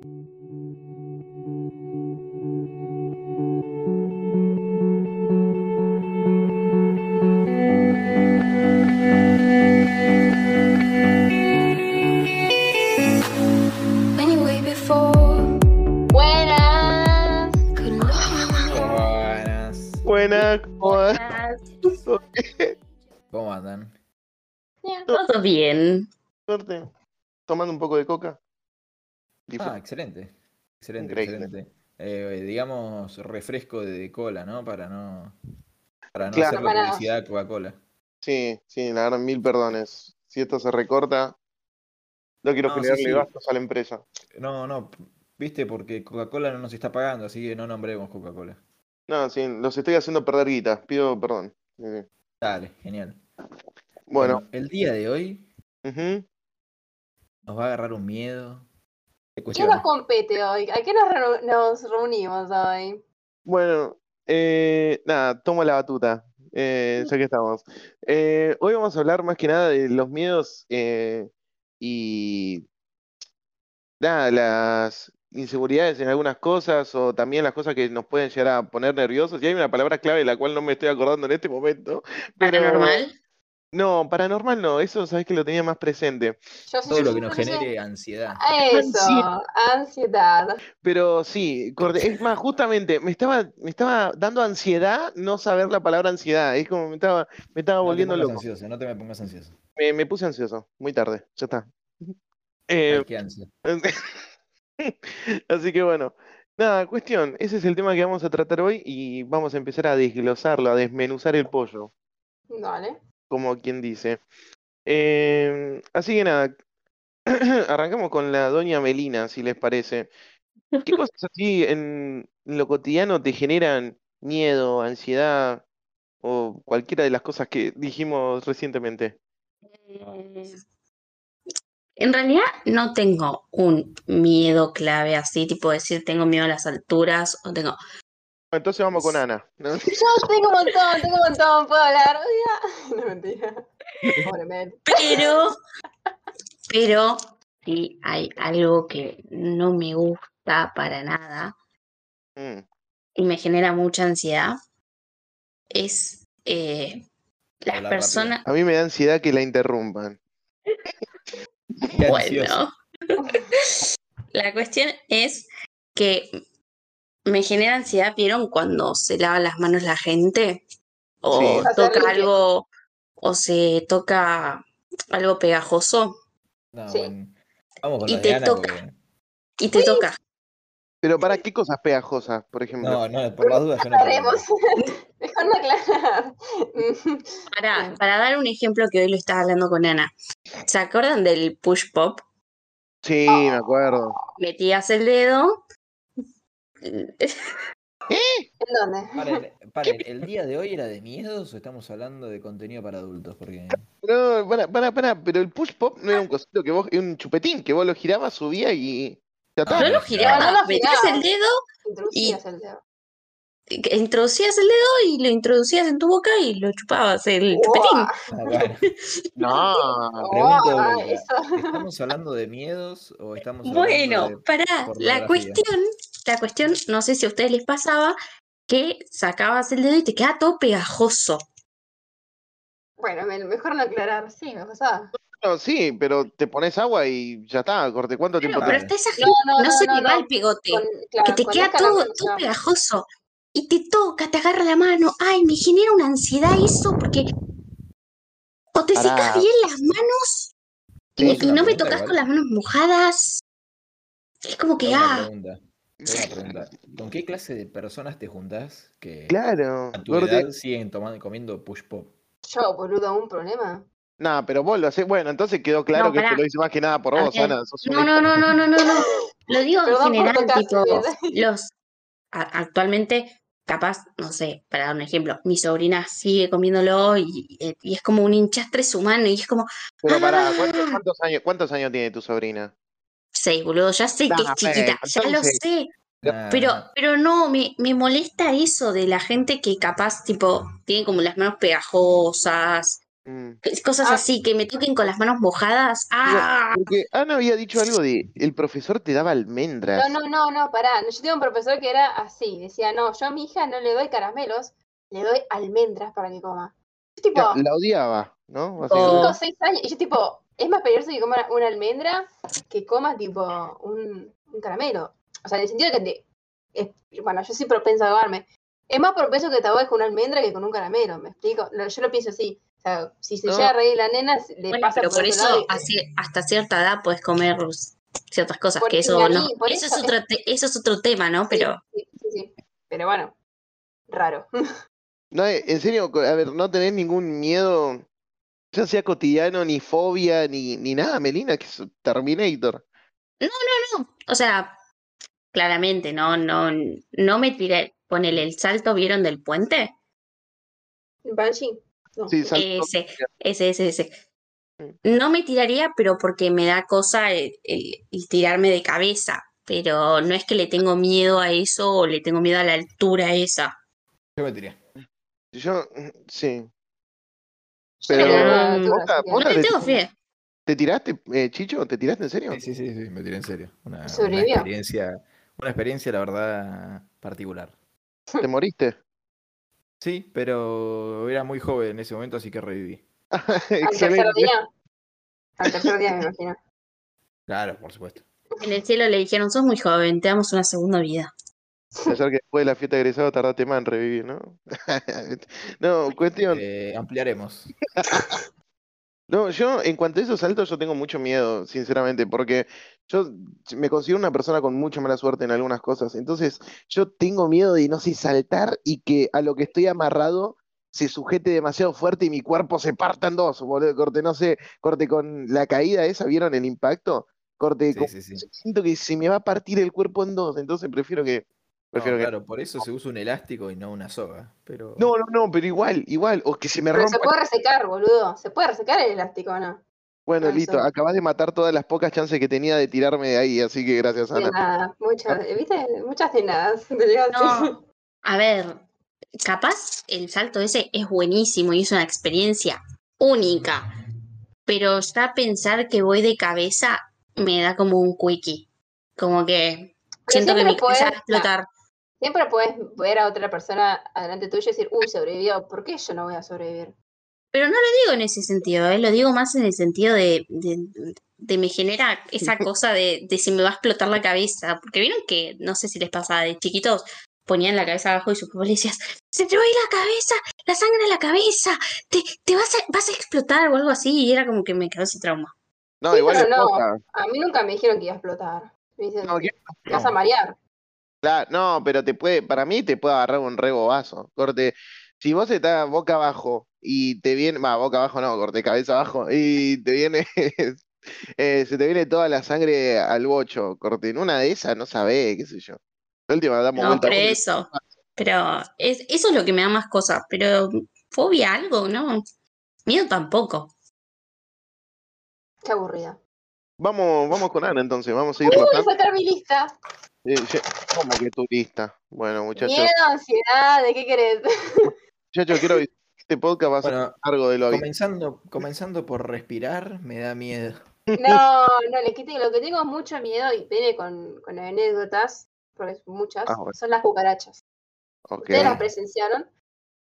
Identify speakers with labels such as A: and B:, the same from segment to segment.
A: Buenas.
B: Buenas.
C: Buenas.
A: Buenas.
B: ¿Cómo andan?
A: Todo bien.
C: Suerte. Tomando un poco de coca.
B: Ah, excelente. Excelente,
C: Increíble.
B: excelente. Eh, digamos, refresco de cola, ¿no? Para no. Para no
C: Claro.
B: hacerle
A: Para-
B: publicidad a Coca-Cola.
C: Sí, sí, la verdad, mil perdones. Si esto se recorta, no quiero
B: No,
C: generarle
B: sí.
C: gastos a la empresa.
B: No, no, viste, porque Coca-Cola no nos está pagando, así que no nombremos Coca-Cola.
C: No, sí, los estoy haciendo perder guita. Pido perdón. Sí, sí.
B: Dale, genial.
C: Bueno,
B: el día de hoy nos va a agarrar un miedo. ¿Qué
A: nos compete hoy? ¿A qué nos reunimos hoy?
C: bueno, eh, nada, tomo la batuta. Eh, ya que estamos. Eh, hoy vamos a hablar más que nada de los miedos eh, y nada, las inseguridades en algunas cosas o también las cosas que nos pueden llegar a poner nerviosos. Y hay una palabra clave de la cual no me estoy acordando en este momento. pero-
A: ¿Paranormal?
C: No, paranormal no, eso sabes que lo tenía más presente.
A: Yo
B: Todo
A: yo
B: lo que nos genere ansiedad.
A: Eso,
C: Ansiedad.
A: ansiedad.
C: Pero sí, es más, justamente me estaba, me estaba dando ansiedad no saber la palabra ansiedad. Es como me estaba, me estaba
B: No te
C: volviendo
B: pongas
C: loco.
B: ansioso, no te me pongas ansioso.
C: Me, me puse ansioso, muy tarde, ya está. Eh,
B: Ay, qué ansia.
C: así que bueno, nada, cuestión, ese es el tema que vamos a tratar hoy y vamos a empezar a desglosarlo, a desmenuzar el pollo,
A: Dale.
C: Como quien dice. Eh, así que nada, arrancamos con la doña Melina, si les parece. ¿Qué cosas así en lo cotidiano te generan miedo, ansiedad o cualquiera de las cosas que dijimos recientemente?
D: Eh, En realidad no tengo un miedo clave así, tipo decir tengo miedo a las alturas o tengo...
C: Entonces vamos con Ana. ¿no?
A: Yo tengo un montón, tengo un montón, puedo hablar. No mentira. Pobre.
D: Pero, pero si hay algo que no me gusta para nada
C: Mm.
D: y me genera mucha ansiedad, es eh, las personas...
C: A mí me da ansiedad que la interrumpan.
D: Bueno, la cuestión es que me genera ansiedad, ¿vieron? Cuando se lava las manos la gente o
C: Sí.
D: Toca algo o se toca algo pegajoso
B: No,
A: Sí.
B: bueno. Vamos con
D: Y
B: la de
D: te
B: Ana
D: toca.
B: porque-
D: y te toca.
C: Pero ¿para qué cosas pegajosas, por ejemplo?
B: No, no, por las dudas yo no.
A: Mejor aclarar.
D: Para dar un ejemplo que hoy lo estaba hablando con Ana. ¿Se acuerdan del push pop?
C: Sí, me acuerdo.
D: Metías el dedo.
A: ¿En dónde?
B: Paren, paren, ¿el día de hoy era de miedos o estamos hablando de contenido para adultos? Porque
C: No, para, para, para, pero el push pop no era un cosito que vos, era un chupetín que vos lo girabas, subía y ya está.
D: No lo
A: No, no
D: girabas,
A: lo
D: metías
A: girabas.
D: el dedo,
A: Introducías el dedo.
D: introducías el dedo y lo introducías en tu boca y lo chupabas el chupetín.
B: Ah, bueno,
C: No,
B: pregunto. ¿Estamos hablando de miedos o estamos hablando
D: Bueno,
B: de
D: pará, la cuestión, la cuestión, no sé si a ustedes les pasaba que sacabas el dedo y te quedaba todo pegajoso.
A: Bueno, me- mejor no aclarar. Sí, me pasaba.
C: no, sí, pero te pones agua y ya está, corte. ¿Cuánto
D: Claro,
C: tiempo
D: pero
C: te-
D: hasta esa
A: No,
D: gente
A: no,
D: no,
A: no,
D: se
A: no,
D: le va
A: no.
D: el pegote,
A: Con,
D: que
A: claro,
D: te queda todo, todo pegajoso. Y te toca, te agarra la mano. Ay, me genera una ansiedad eso porque o te secas bien las manos
C: Sí,
D: y, y no me tocas con las manos mojadas. Es como que, ah,
B: pregunta. Tengo una pregunta. ¿Con qué clase de personas te juntás que
C: Claro,
B: a tu edad siguen tomando, comiendo push pop?
A: Yo, boludo, un problema.
C: No, pero vos lo hacés. Bueno, entonces quedó claro
D: No,
C: que esto
D: pará.
C: lo hice más que nada por vos, Ana. sos
D: no, no, no, no, no, no, no. Lo digo en
A: Perdón por
D: general, tipo, los a- actualmente, capaz, no sé, para dar un ejemplo, mi sobrina sigue comiéndolo y, y es como un hinchastre su mano y es como,
C: Pero pará,
D: ¡Ah!
C: ¿cuántos, cuántos años, ¿cuántos años tiene tu sobrina?
D: Sei, boludo, ya sé que es chiquita, ya lo sé,
B: Nah,
D: pero, pero no, me, me molesta eso de la gente que capaz, tipo, tiene como las manos pegajosas
C: Mm.
D: Cosas
A: Ah.
D: así, que me toquen con las manos mojadas. ¡Ah!
C: Porque Ana había dicho algo de el profesor te daba almendras.
A: No, no, no, no, pará. Yo tengo un profesor que era así. Decía, no, yo a mi hija no le doy caramelos, le doy almendras para que coma. Tipo,
C: La, la odiaba, ¿no?
D: Oh.
C: Básicamente.
A: cinco o seis años. Y yo tipo, es más peligroso que coma una almendra que coma tipo un, un caramelo. O sea, en el sentido de que te, es- bueno, yo soy propensa a ahogarme. Es más propenso que te ahogues con una almendra que con un caramelo, ¿me explico? No, yo lo pienso así. O sea, si se
C: No.
A: llega a reír la nena, le
D: Bueno,
A: pasa
D: pero por eso
A: lado y-
D: así- hasta cierta edad puedes comer ciertas cosas,
A: Por-
D: que eso
A: mí,
D: no,
A: por
D: eso es
A: eso
D: otro te- eso es otro tema, ¿no? Pero
A: Sí, sí, sí. Pero bueno, raro.
C: No, eh, en serio, a ver, no tenés ningún miedo, ya sea cotidiano, ni fobia, ni, ni nada, Melina, que es Terminator.
D: no, o sea, claramente, no, no, no me tiré, ponele el salto, ¿vieron del puente?
A: Banshee. No.
C: Sí, salto-
D: Ese, ese, ese, ese.
C: Mm.
D: No me tiraría, pero porque me da cosa el, el- el tirarme de cabeza. Pero no es que le tengo miedo a eso o le tengo miedo a la altura esa.
B: Yo me tiré.
C: Yo, sí. Pero,
D: mm, tengo fe.
C: ¿Te tiraste, eh, Chicho? ¿Te tiraste en serio?
B: Sí, sí, sí, sí, me tiré en serio. Una, una experiencia, una experiencia, la verdad, particular.
C: ¿Te moriste?
B: Sí, pero era muy joven en ese momento, así que reviví.
A: Al tercer día. Al tercer día, me imagino.
B: Claro, por supuesto.
D: En el cielo le dijeron, sos muy joven, te damos una segunda vida.
C: Pensar que después de la fiesta de egresado tardaste más en revivir, ¿no? no, cuestión.
B: Eh, ampliaremos.
C: No, yo en cuanto a esos saltos yo tengo mucho miedo, sinceramente, porque yo me considero una persona con mucha mala suerte en algunas cosas. Entonces, yo tengo miedo de, no sé, saltar y que a lo que estoy amarrado se sujete demasiado fuerte y mi cuerpo se parta en dos, boludo. Corte, no sé, corte con la caída esa, ¿vieron el impacto? Corte,
B: Sí, sí, sí.
C: siento que se me va a partir el cuerpo en dos, entonces prefiero que...
B: No,
C: Prefiero que...
B: claro, por eso se usa un elástico y no una soga. Pero
C: No, no, no, pero igual, igual, o que se me
A: Pero
C: rompa.
A: se puede resecar, boludo. Se puede resecar el elástico, ¿o ¿no?
C: Bueno,
A: Ah,
C: listo,
A: eso.
C: acabas de matar todas las pocas chances que tenía de tirarme de ahí, así que gracias,
A: De
C: Ana.
A: nada. Muchas, ¿viste? Muchas de nada.
D: No, a ver, capaz el salto ese es buenísimo y es una experiencia única, pero ya pensar que voy de cabeza me da como un quickie, como que siento que mi cabeza va a explotar.
A: Siempre puedes ver a otra persona adelante tuyo y decir, uy, sobrevivió. ¿Por qué yo no voy a sobrevivir?
D: Pero no lo digo en ese sentido, ¿eh? lo digo más en el sentido de, de, de me genera esa cosa de, de si me va a explotar la cabeza. Porque vieron que, no sé si les pasa, de chiquitos ponían la cabeza abajo y su papá le decías, se te va a ir la cabeza, la sangre en la cabeza, te, te vas, a, vas a explotar o algo así. Y era como que me quedó ese trauma.
C: No,
A: Sí,
C: igual
A: pero no. A mí nunca me dijeron que iba a explotar. Me dicen,
C: No,
A: vas a marear.
C: Claro, no, pero te puede, para mí te puede agarrar un rebobazo. Corte, si vos estás boca abajo y te viene, va, boca abajo no, corte, cabeza abajo, y te viene, eh, se te viene toda la sangre al bocho, corte, en una de esas no sabés, qué sé yo. La última damos
D: No, pero eso. Pero es, eso es lo que me da más cosas. Pero fobia algo, ¿no? Miedo tampoco.
A: Qué aburrida.
C: Vamos, vamos con Ana entonces, vamos a ir
A: Uy,
C: rotando.
A: sacar mi lista.
C: Eh, ¿Cómo que turista? Bueno, muchachos,
A: Miedo, ansiedad, ¿de qué querés?
C: muchachos, quiero este podcast va a ser
B: Bueno,
C: largo de lo
B: comenzando, comenzando por respirar, me da miedo.
A: No, no, les quité. Lo que tengo mucho miedo y viene con, con anécdotas, porque son muchas,
C: Ah, bueno.
A: son las cucarachas.
C: Ok.
A: Ustedes las presenciaron,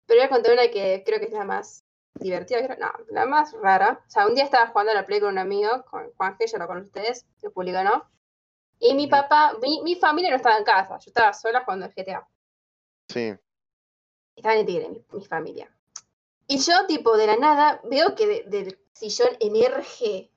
A: pero voy a contar una que creo que es la más divertida, creo- no, la más rara. O sea, un día estaba jugando a la Play con un amigo, con Juan G, yo lo con ustedes, que público no. Y mi
C: Ujú.
A: papá, mi, mi familia no estaba en casa, yo estaba sola jugando al GTA.
C: Sí.
A: Estaba en el Tigre, mi, mi familia. Y yo, tipo, de la nada, veo que de- del sillón emerge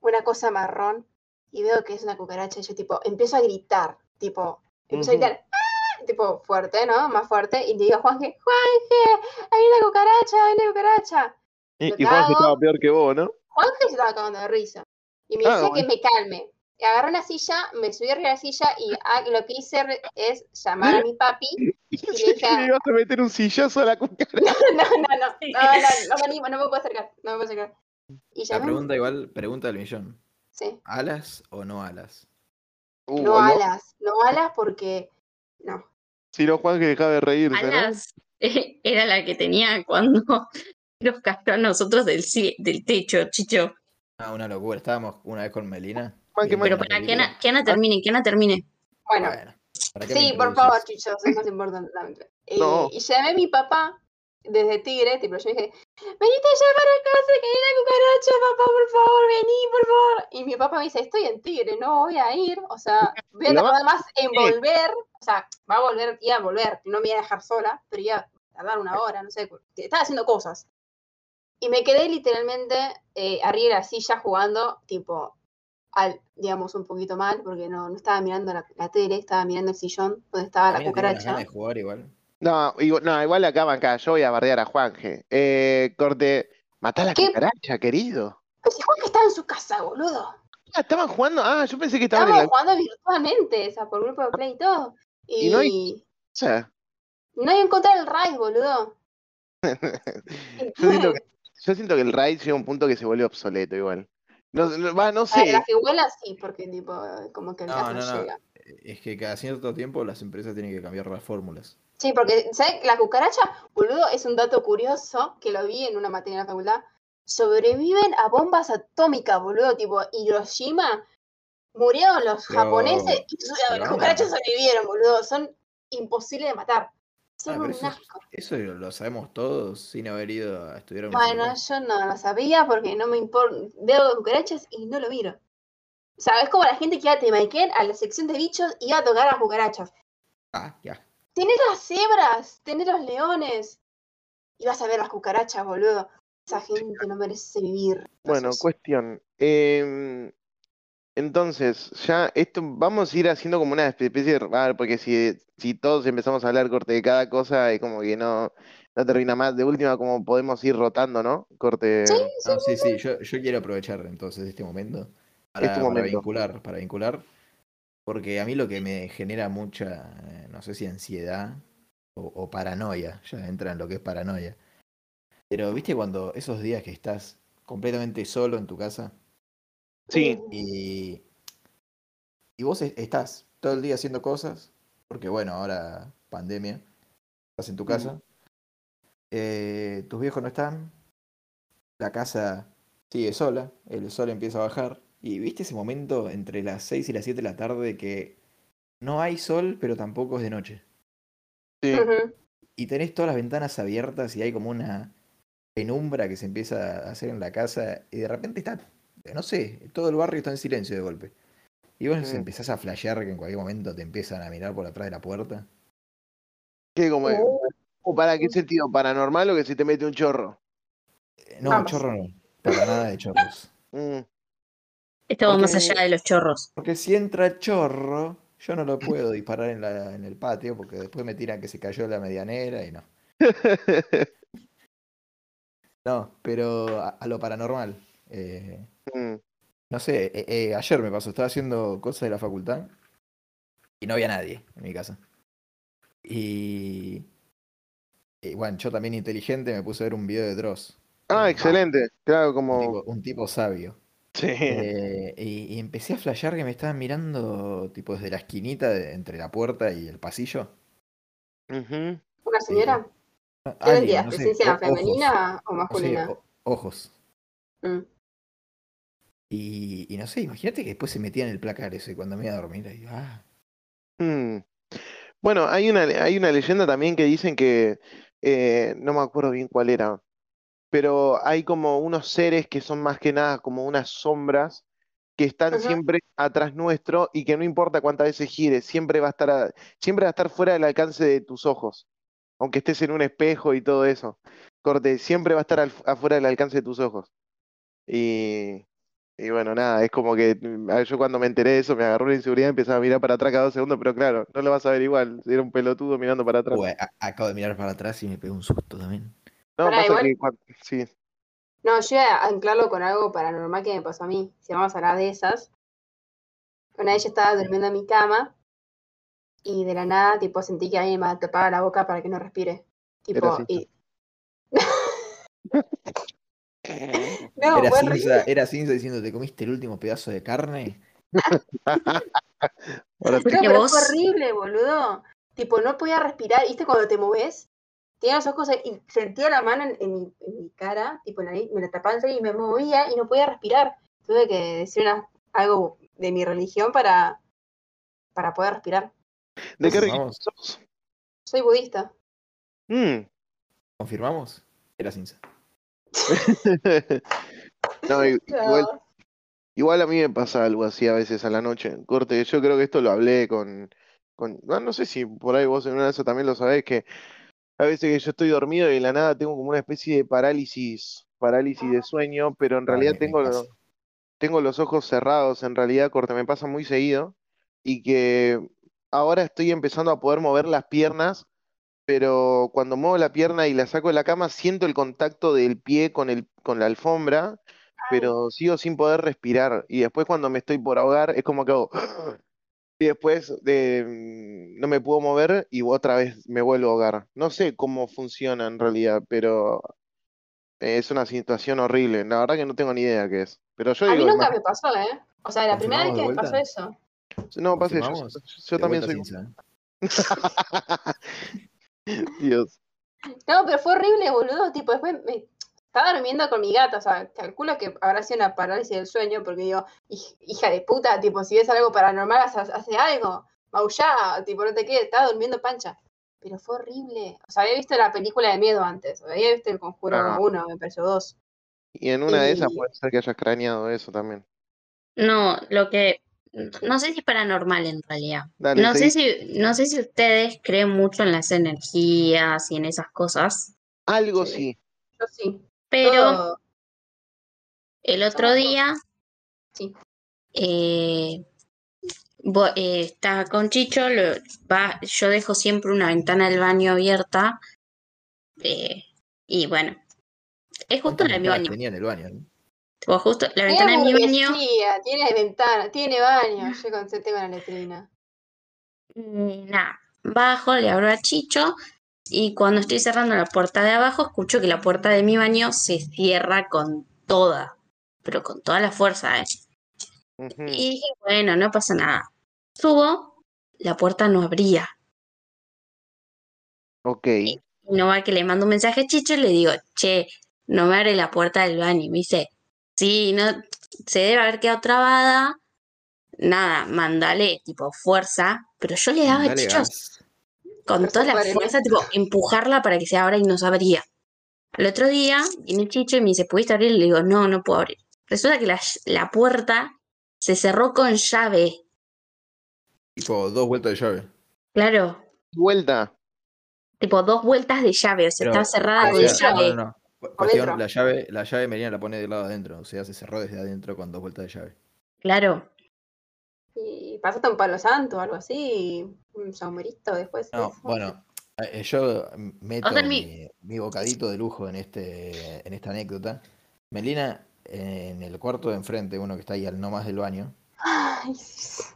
A: una cosa marrón y veo que es una cucaracha y yo, tipo, empiezo a gritar, tipo, empiezo a gritar, ¡ah! tipo, fuerte, ¿no? Más fuerte, y le digo a Juanje, Juanje, hay una cucaracha, hay una cucaracha.
C: Y, y Juan
A: cago.
C: estaba peor que vos, ¿no?
A: Juanje se estaba cagando de risa. Y me
C: Ah,
A: decía
C: bueno.
A: que me calme. Agarré una silla, me subí arriba de la silla y ah, lo que hice es llamar a mi papi.
C: Y
A: le dije a-
C: ibas a meter un sillazo a la cucaracha.
A: No, no, no, no, no, no, no me animo, no me puedo acercar, no me puedo acercar. Y
B: La pregunta igual, pregunta del millón.
A: sí,
B: ¿Alas o no alas?
C: Uh,
A: no alas, no alas porque, no,
C: Si no, Juan que dejaba de reírse, ¿no?
D: Alas era la que tenía cuando Nos cayó a nosotros del, del techo, chicho.
B: Ah, una locura. Estábamos una vez con Melina.
C: Man, mal.
D: Pero para que. Ana, que Ana termine, que Ana termine.
A: Bueno,
B: Bueno, ¿para qué me
A: sí, por favor, chichos, es más importante. Eh,
C: No.
A: Y llamé a mi papá desde Tigre, tipo, yo dije, venite ya para casa, que hay una cucaracha, papá, por favor, vení, por favor. Y mi papá me dice, estoy en Tigre, no voy a ir, o sea, voy a tardar más en volver, o sea, va a volver, iba a volver, no me iba a dejar sola, pero iba a tardar una hora, no sé, estaba haciendo cosas. Y me quedé literalmente eh, arriba de la silla jugando, tipo, al, digamos, un poquito mal, porque no, no estaba mirando la, la tele, estaba mirando el sillón donde estaba la cucaracha.
B: de jugar igual.
C: No, igual, no, igual acá acá, yo voy a bardear a Juanje. Eh, corte, matá a la
A: ¿Qué?
C: cucaracha, querido.
A: Pero si Juan que estaba en su casa, boludo.
C: Ah, estaban jugando. Ah, yo pensé que estaban la
A: jugando virtualmente, o sea, por grupo de play y todo. Y,
C: Y no hay- casa.
A: no hay encontrar el raid, boludo.
C: Yo siento, que, yo siento que el raid llega a un punto que se vuelve obsoleto igual. No, no, va, no sé.
A: la figuela sí, porque tipo, como que el
B: No,
A: gas no, llega.
B: Es que cada cierto tiempo las empresas tienen que cambiar las fórmulas.
A: Sí, porque, ¿sabes? La cucaracha, boludo, es un dato curioso que lo vi en una materia en la facultad. Sobreviven a bombas atómicas, boludo, tipo Hiroshima. Murieron los
B: Pero-
A: japoneses y su-
B: pero
A: las cucarachas sobrevivieron, boludo. Son imposibles de matar. Son
B: Ah, pero
A: un
B: eso,
A: asco.
B: eso lo sabemos todos sin haber ido a estudiar a una
A: Bueno,
B: facultad.
A: yo no lo sabía porque no me importa. Veo cucarachas y no lo miro. O sea, es como la gente que iba a Temaiken a la sección de bichos y iba a tocar a las cucarachas.
B: Ah, ya.
A: Tenés las cebras, tenés los leones. Y vas a ver las cucarachas, boludo. Esa gente no merece vivir.
C: Bueno,
A: Entonces,
C: cuestión. Em, entonces, ya esto vamos a ir haciendo como una especie de. ah, porque si, si todos empezamos a hablar corte de cada cosa, es como que no, no termina más. De última, como podemos ir rotando, ¿no? Corte.
A: Sí, sí,
B: No, sí, sí, yo, yo quiero aprovechar entonces este momento para,
C: Este
B: para vincular, para vincular, porque a mí lo que me genera mucha, eh, no sé si ansiedad o, o paranoia, ya entra en lo que es paranoia. Pero viste cuando esos días que estás completamente solo en tu casa
C: Sí,
B: y, y vos es- estás todo el día haciendo cosas, porque bueno, ahora pandemia, estás en tu casa, eh, tus viejos no están, la casa sigue sola, el sol empieza a bajar, y viste ese momento entre las 6 y las 7 de la tarde que no hay sol, pero tampoco es de noche.
C: sí.
B: Y tenés todas las ventanas abiertas y hay como una penumbra que se empieza a hacer en la casa y de repente está, no sé, todo el barrio está en silencio de golpe. Y vos
C: Mm.
B: empezás a flashear que en cualquier momento te empiezan a mirar por atrás de la puerta.
C: ¿Qué como?
A: Oh.
C: ¿O para qué sentido? ¿Paranormal o que se te mete un chorro?
B: Eh, No,
A: Vamos.
B: chorro no, para nada de chorros.
C: Mm,
D: Esto va más allá de los chorros.
B: Porque si entra el chorro, yo no lo puedo disparar en, la, en el patio porque después me tiran que se cayó la medianera y no. No, pero a, a lo paranormal. eh,
C: mm.
B: No sé, eh, eh, ayer me pasó, estaba haciendo cosas de la facultad y no había nadie en mi casa. Y, y bueno, yo también inteligente me puse a ver un video de Dross,
C: Ah, excelente. Claro,
B: un
C: como.
B: tipo, un tipo sabio.
C: Sí.
B: Eh, y, y empecé a flashear que me estaban mirando tipo desde la esquinita de- entre la puerta y el pasillo.
A: Una señora. ¿Qué
B: Alguien,
A: vendías?
B: no sé,
A: ¿Presencia
B: ojos,
A: femenina o
B: no sé,
A: masculina?
B: o- ojos.
A: Mm.
B: Y, y no sé, imagínate que después se metía en el placar ese cuando me iba a dormir. Y, ah,
C: Mm. Bueno, hay una, hay una leyenda también que dicen que, eh, no me acuerdo bien cuál era, pero hay como unos seres que son más que nada como unas sombras que están siempre atrás nuestro y que no importa cuántas veces gires, siempre va a estar, a- siempre va a estar fuera del alcance de tus ojos, aunque estés en un espejo y todo eso. Corte, siempre va a estar al- afuera del alcance de tus ojos. Y, y bueno, nada, es como que mm, a- yo cuando me enteré de eso me agarró la inseguridad, empezaba a mirar para atrás cada dos segundos, pero claro, no lo vas a ver igual, si era un pelotudo mirando para atrás.
B: acabo de mirar para atrás y me pegó un susto también.
C: No,
A: Pará,
C: pasa
A: igual-
C: que cuan- sí,
A: No, yo iba a anclarlo con algo paranormal que me pasó a mí. Si vamos a hablar de esas. Una vez yo estaba durmiendo en mi cama y de la nada, tipo, sentí que alguien me tapaba la boca para que no respire. Tipo, y... no,
B: era, Cinza,
A: horrible.
B: era Cinza diciendo, ¿te comiste el último pedazo de carne?
C: ahora
A: pero
D: vos-
A: horrible, boludo. Tipo, no podía respirar. ¿Viste cuando te moves? tenía los ojos ahí y sentía la mano en, en mi, en mi cara, tipo en la nariz, me la tapaba y me movía y no podía respirar. Tuve que decir una- algo de mi religión para, para poder respirar.
C: ¿De qué religión sos?
A: Soy budista.
C: Mm.
B: ¿Confirmamos? Era Cinza.
C: No, igual, a mí me pasa algo así a veces a la noche. Corte, yo creo que esto lo hablé con, con no, no sé si por ahí vos en una de esas también lo sabés, que a veces que yo estoy dormido y de la nada tengo como una especie de parálisis, parálisis de sueño, pero en realidad tengo, lo-
B: pasa.
C: tengo los ojos cerrados, en realidad, corte, me pasa muy seguido y que ahora estoy empezando a poder mover las piernas, pero cuando muevo la pierna y la saco de la cama, siento el contacto del pie con el, con la alfombra, pero sigo sin poder respirar. Y después cuando me estoy por ahogar, es como que hago... Y después de, mm, no me puedo mover y otra vez me vuelvo a ahogar. No sé cómo funciona en realidad, pero es una situación horrible. La verdad que no tengo ni idea qué es. Pero yo
A: A mí nunca me pasó, ¿eh? O sea, la primera vez que me
B: ¿Confirmamos
A: pasó eso.
C: no, pase, yo, yo también soy...
B: Cinza.
C: Dios.
A: No, pero fue horrible, boludo. Tipo, después me estaba durmiendo con mi gata. O sea, calculo que habrá sido una parálisis del sueño. Porque digo, "Hij- hija de puta, tipo, si ves algo paranormal, hace, hace algo. Maullá, tipo, no te quedes, estaba durmiendo pancha. Pero fue horrible. O sea, había visto la película de miedo antes. Había visto el conjuro
C: Ah.
A: 1, me pareció 2.
C: Y en una de esas puede ser que hayas craneado eso también.
D: No, lo que. No sé si es paranormal en realidad.
C: Dale,
D: No sé si, no sé si ustedes creen mucho en las energías y en esas cosas,
C: Algo
A: Sí.
C: sí.
A: Yo sí.
D: pero
A: Todo-
D: el otro día
A: Sí.
D: eh, eh, estaba con Chicho, lo- va, yo dejo siempre una ventana del baño abierta eh, y bueno, es justo
B: ¿Cuántas
D: la de mi
B: ventanas
D: baño.
B: tenía en el baño?
D: Tipo, justo la
A: Tiene
D: ventana de mi baño.
A: tiene ventana, tiene baño. Yo con ese tema en la letrina.
D: Y nada, bajo, le abro a Chicho y cuando estoy cerrando la puerta de abajo, escucho que la puerta de mi baño se cierra con toda, pero con toda la fuerza, ¿eh? Y dije, bueno, no pasa nada. Subo, la puerta no abría.
C: Ok.
D: Y no va que le mando un mensaje a Chicho y le digo, che, no me abre la puerta del baño. Y me dice, sí, no, se debe haber quedado trabada. Nada, mandale, tipo, fuerza. Pero yo le daba a
B: Dale
D: Chicho
B: gas.
D: con toda la fuerza, tipo, empujarla para que se abra y no se abría. Al otro día viene Chicho y me dice, ¿pudiste abrir? Y le digo, no, no puedo abrir. Resulta que la, la puerta se cerró con llave.
B: Tipo, dos vueltas de llave.
D: Claro,
C: Vuelta.
D: tipo dos vueltas de llave, o sea,
B: Pero,
D: estaba cerrada
A: o
D: con
A: sea,
D: llave.
B: No, no, no. Cuestión, la llave, la llave Melina la pone del lado adentro. O sea, se cerró desde adentro con dos vueltas de llave.
D: Claro.
A: Y pasaste un palo santo o algo así. Un saumerito después.
B: No,
A: eso.
B: bueno, eh, yo meto
D: O sea, mi-
B: mi, mi bocadito de lujo en este en esta anécdota. Melina, en el cuarto de enfrente, uno que está ahí al no más del baño,
A: Ay,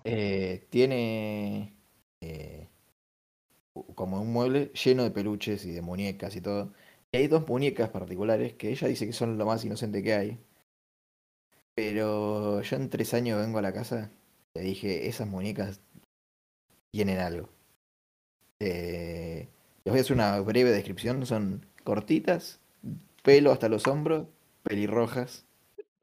B: eh, tiene eh, como un mueble lleno de peluches y de muñecas y todo. Y hay dos muñecas particulares que ella dice que son lo más inocente que hay. Pero yo en tres años vengo a la casa y le dije, esas muñecas tienen algo. Eh, les voy a hacer una breve descripción. Son cortitas, pelo hasta los hombros, pelirrojas.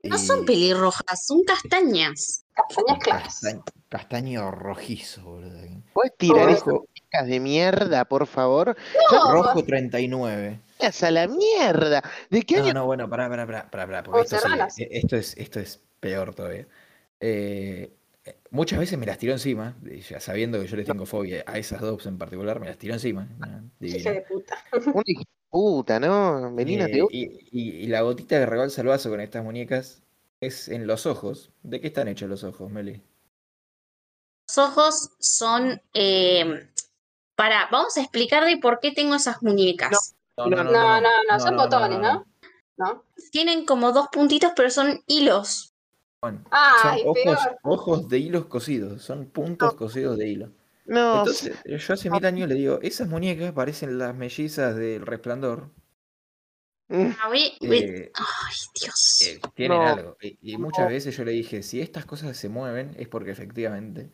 D: No son pelirrojas, son castañas.
A: Castañas claras.
B: castaño, castaño rojizo, boludo.
C: ¿Puedes tirar esas
B: Rojo,
C: chicas de mierda, por favor?
A: No,
B: rojo 39.
C: ¡Vayas a la mierda! ¿De qué
B: No,
C: año?
B: no, bueno, pará, pará, pará, pará, pará, porque esto, sí, eh, esto, es, esto es peor todavía. Eh, eh, muchas veces me las tiró encima, ya sabiendo que yo les tengo fobia a esas dos en particular, me las tiró encima. una
A: hija de puta.
C: Una puta, ¿no? Melina,
B: Eh,
C: te gusta.
B: y, y- y la gotita que rebalsa el vaso con estas muñecas es en los ojos. ¿De qué están hechos los ojos, Meli?
D: Los ojos son. eh, para, vamos a explicar de por qué tengo esas muñecas.
C: No,
A: No, no, no, son botones, ¿no? ¿No?
D: Tienen como dos puntitos, pero son hilos.
B: Bueno,
A: Ay,
B: son ojos,
A: peor.
B: ojos de hilos cosidos, son puntos cosidos de hilo.
C: No,
B: Entonces, yo hace mil años le digo, esas muñecas parecen las mellizas del resplandor.
C: mm,
D: Ah,
B: eh,
D: Ay, Dios.
B: eh, tienen
C: No.
B: algo. Y, y muchas veces yo le dije, si estas cosas se mueven, es porque efectivamente,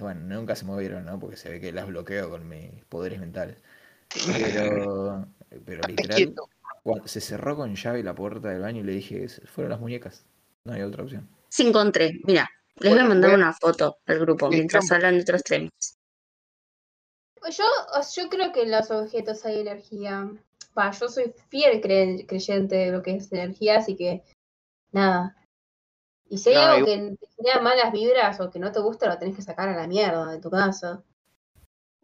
B: bueno, nunca se movieron, ¿no? Porque se ve que las bloqueo con mis poderes mentales. Pero, pero
C: Estate
B: literal, cuando se cerró con llave la puerta del baño y le dije, "Se fueron las muñecas. No hay otra opción.
D: Sí encontré, mira, les voy a mandar una foto al grupo
C: Sí,
D: mientras hablan de otros temas.
A: Yo, yo creo que en los objetos hay energía. Va, yo soy fiel cre- creyente de lo que es energía, así que nada. Y si hay
C: No,
A: algo
C: igual-
A: que te genera malas vibras o que no te gusta, lo tenés que sacar a la mierda de tu casa.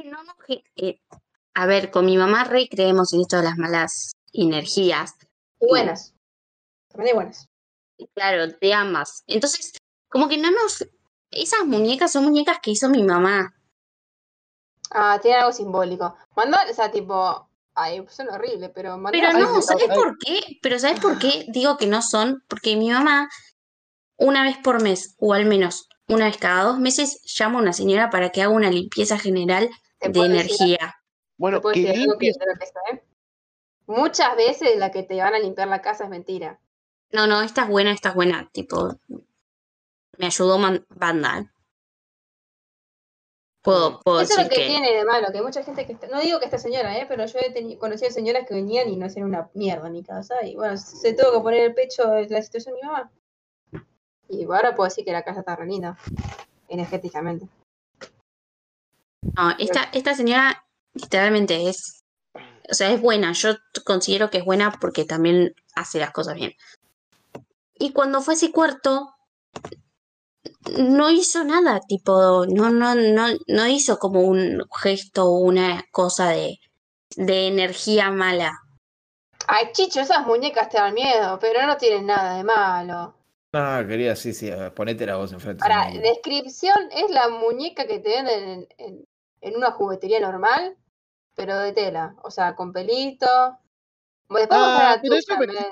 D: No, no, eh, a ver, con mi mamá re creemos en esto de las malas energías.
A: Y buenas. También hay buenas.
D: Claro, de ambas. Entonces, como que no nos... Esas muñecas son muñecas que hizo mi mamá.
A: Ah, tiene algo simbólico. Mandar, o sea, tipo. Ay, son horrible, pero.
D: Pero
C: Ay,
D: no,
C: sí,
D: ¿sabes
C: ay.
D: por qué? Pero ¿sabes por qué digo que no son? Porque mi mamá, una vez por mes, o al menos una vez cada dos meses, llama a una señora para que haga una limpieza general
A: ¿Te
D: de energía.
C: Bueno, que
A: que-? Muchas veces la que te van a limpiar la casa es mentira.
D: No, no, esta es buena, esta es buena. Tipo, me ayudó man- banda. ¿eh? Puedo, puedo
A: Eso es lo que,
D: que...
A: tiene de malo, que hay mucha gente que está, no digo que esta señora, ¿eh? pero yo he teni- conocido señoras que venían y no hacían una mierda en mi casa y bueno, se tuvo que poner el pecho en la situación de mi mamá. Y ahora puedo decir que la casa está re linda, energéticamente.
D: No, esta, esta señora literalmente es, o sea, es buena. Yo considero que es buena porque también hace las cosas bien. Y cuando fue a ese cuarto, no hizo nada, tipo, no, no, no, no hizo como un gesto o una cosa de, de energía mala.
A: Ay, Chicho, esas muñecas te dan miedo, pero no tienen nada de malo.
B: No, quería, sí, sí, ponete la voz enfrente.
A: Para,
B: Samuel.
A: descripción es la muñeca que te venden en, en- en una juguetería normal, pero de tela, o sea, con pelito. Después a
C: Ah,
A: la
C: pero
A: tuya,
C: eso me-
A: me-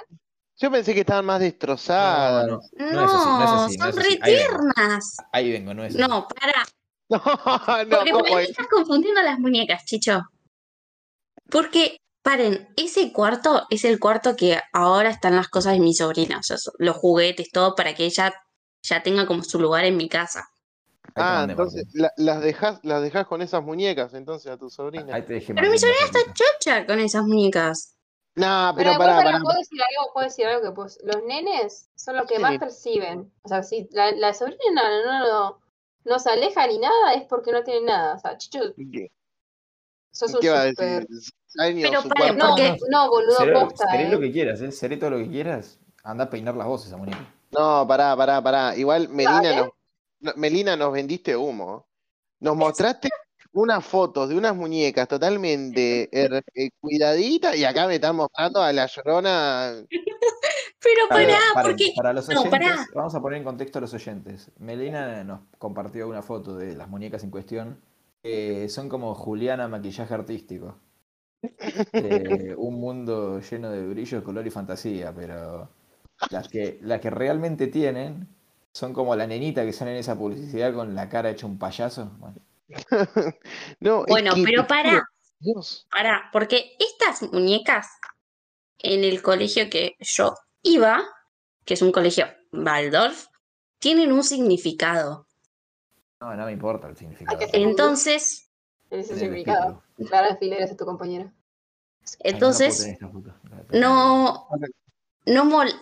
C: Yo pensé que estaban más destrozadas.
B: no,
D: No,
B: no es así, no es así, no
D: son
B: es así.
D: Retiernas.
B: ahí vengo, no es así.
D: No, para.
C: No, no,
D: Porque por
C: ¿cómo
D: ahí
C: es?
D: estás confundiendo las muñecas, Chicho. Porque, paren, ese cuarto es el cuarto que ahora están las cosas de mi sobrina, o sea, los juguetes, todo, para que ella ya tenga como su lugar en mi casa.
C: Ah,
B: mandé,
C: entonces la- las dejas, las dejas con esas muñecas entonces a tu sobrina.
B: Ahí te dejé
D: Pero mi sobrina está chocha con esas muñecas.
C: Nah,
A: Pero,
C: pero pará.
A: ¿puedo decir algo? ¿Puedo decir algo que pues, los nenes son los que
C: Sí.
A: más perciben? O sea, si la, la sobrina no, no, no, no se aleja ni nada, es porque no tiene nada. O sea, Chicho,
C: ¿Qué,
A: sos un
C: qué va a
A: super...
C: decir?
D: Pero.
A: No,
D: porque-
A: no, boludo,
B: Seré,
A: posta,
B: seré
A: eh.
B: lo que quieras, ¿eh? Seré todo lo que quieras. Anda a peinar las voces a muñeca.
C: No, pará, pará, pará. Igual nos, no, Melina nos vendiste humo. Nos mostraste unas fotos de unas muñecas totalmente er- eh, cuidaditas y acá me están mostrando a la llorona.
D: Pero pará,
B: paren,
D: porque.
B: para los
D: no,
B: oyentes,
D: pará.
B: vamos a poner en contexto a los oyentes. Melina nos compartió una foto de las muñecas en cuestión. son como Juliana maquillaje artístico. Eh, un mundo lleno de brillo, color y fantasía, pero las que, las que realmente tienen son como la nenita que sale en esa publicidad con la cara hecha un payaso. Bueno,
C: No, es que
D: pero
C: juro, Dios.
D: Pará, porque estas muñecas en el colegio que yo iba, que es un colegio Waldorf, tienen un significado.
B: no, no me importa el significado.
D: Entonces,
A: Ese
B: El
A: significado. Clara alfileres a tu compañera.
B: Ay, no, no
D: entonces,
B: tengo.
D: no, no mol-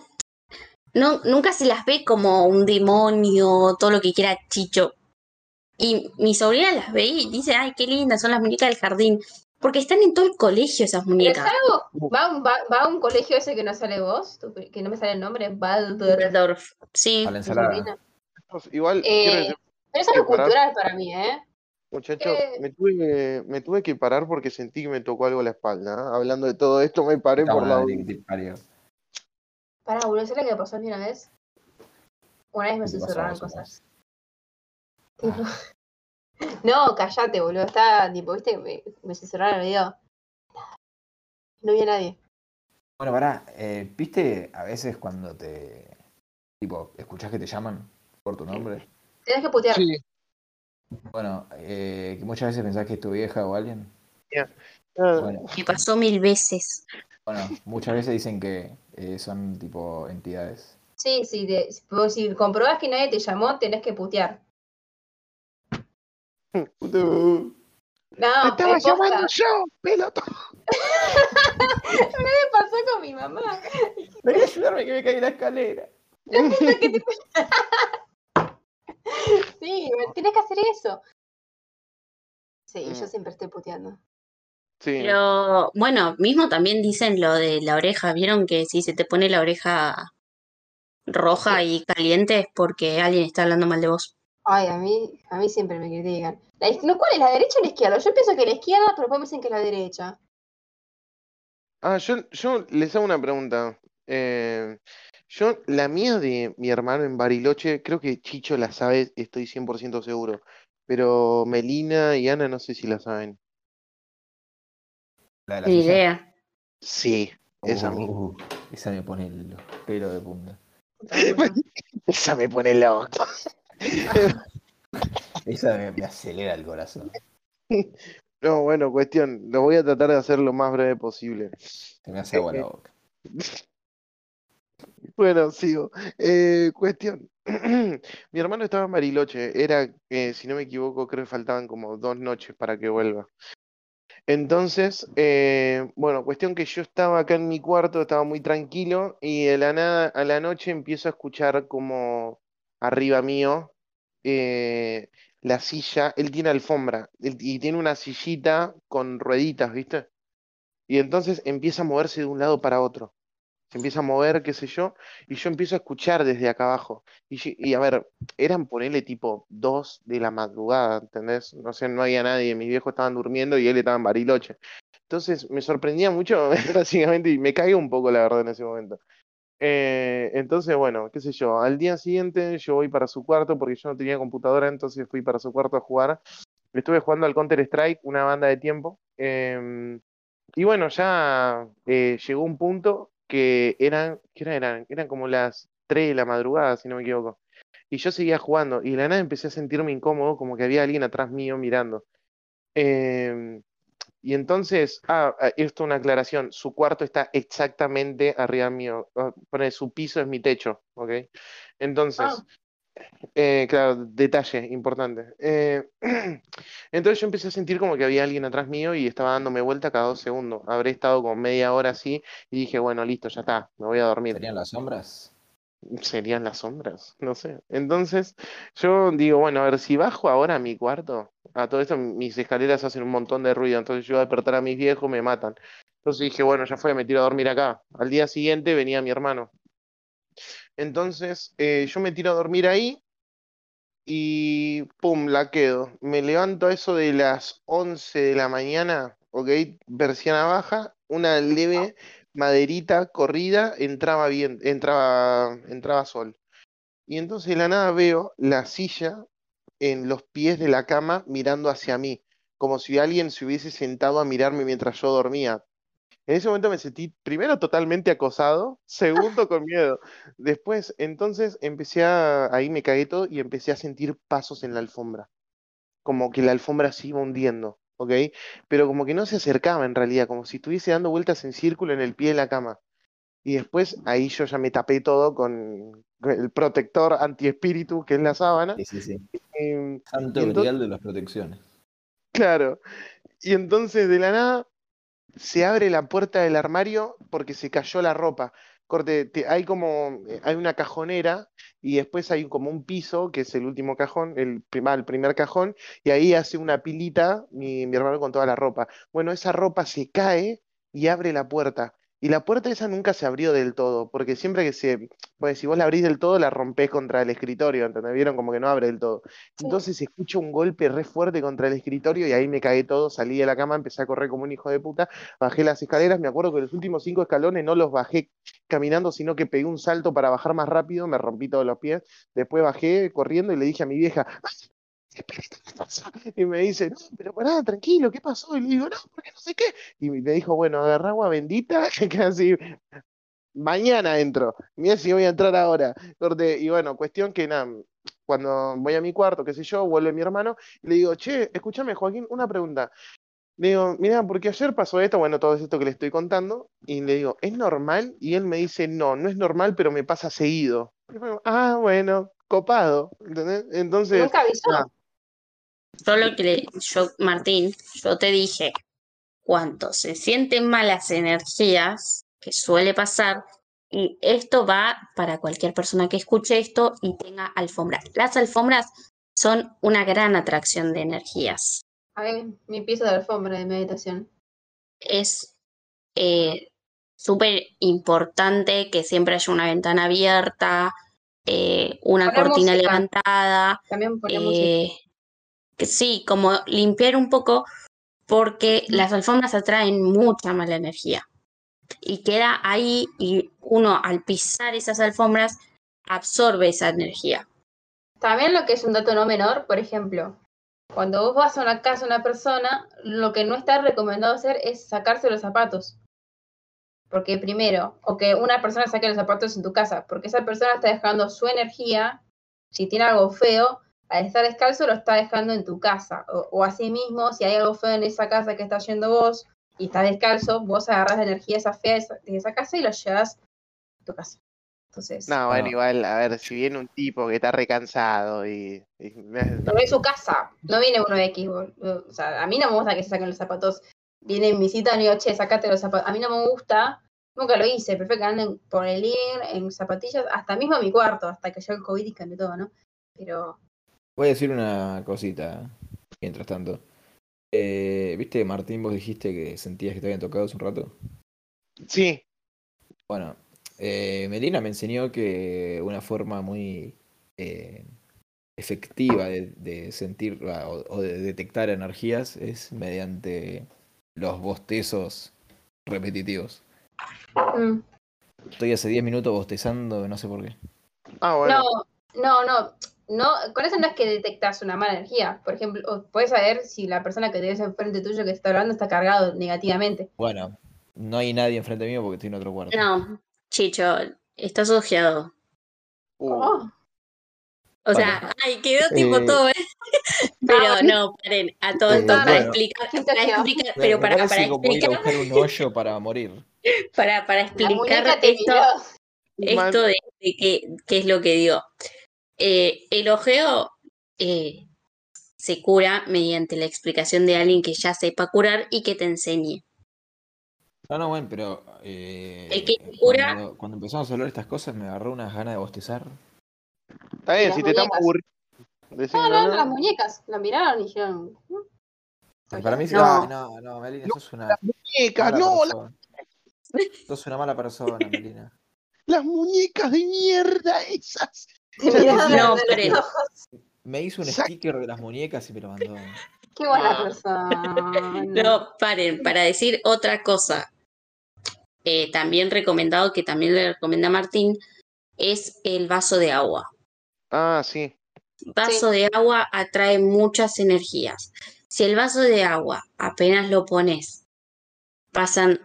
D: no, nunca se las ve como un demonio, todo lo que quiera Chicho. Y mi sobrina las ve y dice, ay, qué lindas son las muñecas del jardín. Porque están en todo el colegio esas muñecas.
A: algo, va, a un- va, va a un colegio ese que no sale vos, que no me sale el nombre, Waldorf.
D: Sí.
B: A la
A: tu
B: ensalada.
A: sobrina.
C: Igual,
A: Eh, Pero es algo cultural para mí, ¿eh?
C: muchachos,
A: eh.
C: me tuve, que- me tuve que parar porque sentí que me tocó algo la espalda. ¿eh? Hablando de todo esto, me paré por la.
A: Pará, boludo, ¿sabes lo que me pasó a mí una vez? Una vez me
B: ¿Qué te pasó a
A: susurraron cosas. Tipo- No, callate, boludo. Estaba, tipo, viste, me, me susurraron el video. No vi a nadie.
B: Bueno, pará, eh, ¿viste a veces cuando te. Tipo, escuchás que te llaman por tu nombre?
A: Tenés que putear.
C: Sí.
B: Bueno, eh, que muchas veces pensás que es tu vieja o alguien.
C: Ah,
B: Bueno,
D: Me pasó mil veces.
B: bueno muchas veces dicen que eh, son tipo entidades.
A: Sí, sí. de- vos si comprobás que nadie te llamó, tenés que putear. No,
C: ¡Te estaba llamando yo, pelota!
A: Una vez pasó con mi mamá.
B: Ven a ayudarme que me caí en la escalera.
A: Sí, tienes que hacer eso. Sí, yo
C: Mm.
A: siempre estoy puteando.
C: Sí.
D: Pero bueno, mismo también dicen lo de la oreja. ¿Vieron que si se te pone la oreja roja y caliente es porque alguien está hablando mal de vos?
A: Ay, a mí, a mí siempre me critican. La ¿Cuál es la derecha o la izquierda? Yo pienso que la izquierda, pero después me dicen que es la derecha.
C: Ah, yo, yo les hago una pregunta. Eh, yo, la mía de mi hermano en Bariloche, creo que Chicho la sabe, estoy 100% seguro. Pero Melina y Ana no sé si la saben.
B: La de la
D: Ni
B: silla.
D: idea.
C: Sí, esa misma.
B: Uh, esa me pone los pelos de punta.
C: Esa me pone loco.
B: Esa me, me acelera el corazón.
C: No, bueno, cuestión, lo voy a tratar de hacer lo más breve posible.
B: Se me hace agua la boca.
C: Bueno, sigo. Eh, cuestión. Mi hermano estaba en Bariloche. Era, eh, si no me equivoco, creo que faltaban como dos noches para que vuelva. Entonces, eh, bueno, cuestión que yo estaba acá en mi cuarto, estaba muy tranquilo y la nada a la noche empiezo a escuchar como arriba mío eh, la silla. Él tiene alfombra y tiene una sillita con rueditas, ¿viste? Y entonces empieza a moverse de un lado para otro. Se empieza a mover, qué sé yo, y yo empiezo a escuchar desde acá abajo. Y, y a ver, eran ponerle tipo dos de la madrugada, ¿entendés? No sé, no había nadie, mis viejos estaban durmiendo y él estaba en Bariloche. Entonces me sorprendía mucho, básicamente, y me caí un poco, la verdad, en ese momento. Eh, entonces, bueno, qué sé yo, al día siguiente yo voy para su cuarto porque yo no tenía computadora, entonces fui para su cuarto a jugar. Estuve jugando al Counter-Strike una banda de tiempo. em, y bueno, ya eh, llegó un punto que eran, ¿qué eran? Eran como las 3 de la madrugada, si no me equivoco. Y yo seguía jugando y de la nada empecé a sentirme incómodo, como que había alguien atrás mío mirando. Em, y entonces, ah, ah, esto una aclaración, su cuarto está exactamente arriba mío, ah, pone su piso es mi techo, ¿ok? Entonces,
A: Ah.
C: Eh, claro, detalle importante. Eh, entonces yo empecé a sentir como que había alguien atrás mío y estaba dándome vuelta cada dos segundos. Habré estado como media hora así y dije, bueno, listo, ya está, me voy a dormir.
B: ¿Serían las sombras?
C: Serían las sombras, no sé. Entonces yo digo, bueno, a ver, si bajo ahora a mi cuarto, a todo esto mis escaleras hacen un montón de ruido, entonces yo voy a despertar a mis viejos, me matan. Entonces dije, bueno, ya fue, me tiro a dormir acá. Al día siguiente venía mi hermano. Entonces eh, yo me tiro a dormir ahí y pum, la quedo. Me levanto a eso de las 11 de la mañana, ok, persiana baja, una leve maderita corrida, entraba bien, entraba, entraba sol. Y entonces de la nada veo la silla en los pies de la cama mirando hacia mí, como si alguien se hubiese sentado a mirarme mientras yo dormía. En ese momento me sentí primero totalmente acosado, segundo con miedo. Después, entonces empecé a, ahí me cagué todo y empecé a sentir pasos en la alfombra, como que la alfombra se iba hundiendo, ¿ok? Pero como que no se acercaba en realidad, como si estuviese dando vueltas en círculo en el pie de la cama. Y después ahí yo ya me tapé todo con el protector antiespíritu, que es la sábana.
B: Sí, sí, sí.
C: Em,
B: Santo
C: entonces-
B: de las protecciones.
C: Claro. Y entonces de la nada se abre la puerta del armario porque se cayó la ropa. Corte, te- hay como, eh, hay una cajonera y después hay como un piso, que es el último cajón, el, el primer cajón, y ahí hace una pilita mi, mi hermano con toda la ropa. Bueno, esa ropa se cae y abre la puerta. Y la puerta esa nunca se abrió del todo, porque siempre que se, pues si vos la abrís del todo, la rompés contra el escritorio, ¿entendés? Vieron como que no abre del todo. Entonces se escucha un golpe re fuerte contra el escritorio y ahí me cagué todo, salí de la cama, empecé a correr como un hijo de puta, bajé las escaleras, me acuerdo que los últimos cinco escalones no los bajé caminando, sino que pegué un salto para bajar más rápido, me rompí todos los pies, después bajé corriendo y le dije a mi vieja, Y me dice, no, pero pará, tranquilo, ¿qué pasó? Y le digo, no, porque no sé qué. Y me dijo, bueno, agarrá agua bendita, que así, mañana entro, mira si voy a entrar ahora. Y bueno, cuestión que nada, cuando voy a mi cuarto, qué sé yo, vuelve mi hermano, y le digo, che, escúchame, Joaquín, una pregunta. Le digo, mira, porque ayer pasó esto, bueno, todo esto que le estoy contando, y le digo, ¿es normal? Y él me dice, no, no es normal, pero me pasa seguido. Y bueno, ah, bueno, copado, ¿entendés? Entonces,
A: Nunca avisó.
D: Yo lo que le, yo, Martín, yo te dije, cuanto se sienten malas energías, que suele pasar, y esto va para cualquier persona que escuche esto y tenga alfombras. Las alfombras son una gran atracción de energías.
A: A ver, mi pieza de alfombra de meditación.
D: Es eh, súper importante que siempre haya una ventana abierta, eh, una
A: Poner
D: cortina
A: música.
D: levantada,
A: También
D: eh, sí, como limpiar un poco, porque las alfombras atraen mucha mala energía. Y queda ahí y uno al pisar esas alfombras absorbe esa energía.
A: También lo que es un dato no menor, por ejemplo, cuando vos vas a una casa de una persona, lo que no está recomendado hacer es sacarse los zapatos. Porque primero, o que una persona saque los zapatos en tu casa, porque esa persona está dejando su energía, si tiene algo feo, al estar descalzo lo está dejando en tu casa. O, o asimismo, si hay algo feo en esa casa que está yendo vos y estás descalzo, vos agarras la energía esa fea de esa, de esa casa y lo llevas a tu casa. Entonces,
C: No, bueno,
B: No.
C: igual, a ver, si viene un tipo que está recansado y. y me-
A: Pero es su casa, no viene uno de X. O sea, a mí no me gusta que se saquen los zapatos. Viene en visita y le digo, che, sacate los zapatos. A mí no me gusta, nunca lo hice. Prefiero que anden por el living, en zapatillas, hasta mismo en mi cuarto, hasta que llegó el COVID y cambió todo, ¿no? Pero,
B: Voy a decir una cosita mientras tanto. Eh, ¿Viste, Martín, vos dijiste que sentías que te habían tocado hace un rato?
C: Sí,
B: Bueno, eh, Melina me enseñó que una forma muy eh, efectiva de, de sentir o, o de detectar energías es mediante los bostezos repetitivos.
A: mm,
B: Estoy hace 10 minutos bostezando, no sé por qué.
C: ah, bueno.
A: no, no, no. No, con eso no es que detectas una mala energía. Por ejemplo, puedes saber si la persona que tienes enfrente tuyo que está hablando está cargado negativamente.
B: Bueno, no hay nadie enfrente mío porque estoy en otro cuarto.
D: No, Chicho, estás ojeado.
C: Uh,
A: Oh,
D: O sea, ay, quedó tipo
B: Eh,
D: todo, ¿eh? Pero no, paren, a todo
B: Eh,
D: esto para
B: bueno.
D: explicar,
A: ¿Quién
D: para explicar,
B: Me-
D: pero
B: me
D: para, para
B: como ir a
D: explicar,
B: buscar un hoyo para morir.
D: para, para explicar esto, esto de, de qué, qué es lo que digo. Eh, el ojeo eh, se cura mediante la explicación de alguien que ya sepa curar y que te enseñe.
B: No, no, bueno, pero eh,
D: El que cura-
B: cuando, cuando empezamos a hablar de estas cosas me agarró unas ganas de bostezar.
C: Está bien,
A: las
C: si te estamos
A: muñecas.
C: aburriendo.
A: No,
C: no,
A: no,
C: no.
A: las muñecas. La miraron y dijeron. "Mm".
B: Para mí,
D: No.
B: no, no, Melina, sos una
C: Muñecas,
B: mala
C: no, la-.
B: Sos una mala persona, Melina.
C: las muñecas de mierda esas.
D: No, pero-.
B: Me hizo un sticker de las muñecas y me lo mandó.
A: Qué buena
C: Ah.
A: persona.
D: No, paren, para decir otra cosa, eh, también recomendado, que también le recomienda Martín, es el vaso de agua.
C: Ah, sí.
D: Vaso de agua atrae muchas energías. Si el vaso de agua apenas lo pones, pasan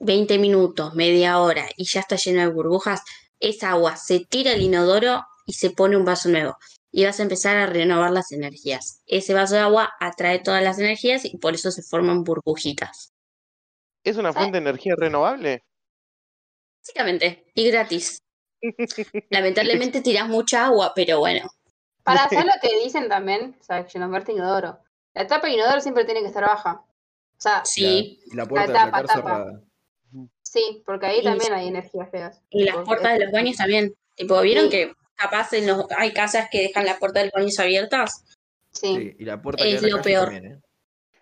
D: 20 minutos, media hora y ya está lleno de burbujas, esa agua se tira al inodoro y se pone un vaso nuevo. Y vas a empezar a renovar las energías. Ese vaso de agua atrae todas las energías y por eso se forman burbujitas.
C: ¿Es una fuente de energía renovable?
D: Básicamente, y gratis. Lamentablemente tiras mucha agua, pero bueno.
A: Para hacer lo que dicen también, o sea, que llenarte inodoro. La tapa del inodoro siempre tiene que estar baja. O sea,
D: Sí,
B: Y la, la puerta
A: La
B: de placar
A: tapa.
B: cerrada.
A: Sí, porque ahí
D: Y-
A: también hay energías feas.
D: y las puertas de los baños también. Tipo, ¿vieron
A: Sí.
D: que capaz en los, hay casas que dejan la puerta de los baños abiertas?
A: Sí,
B: Sí, y la puerta
D: Es
B: que
D: lo peor.
B: también, ¿eh?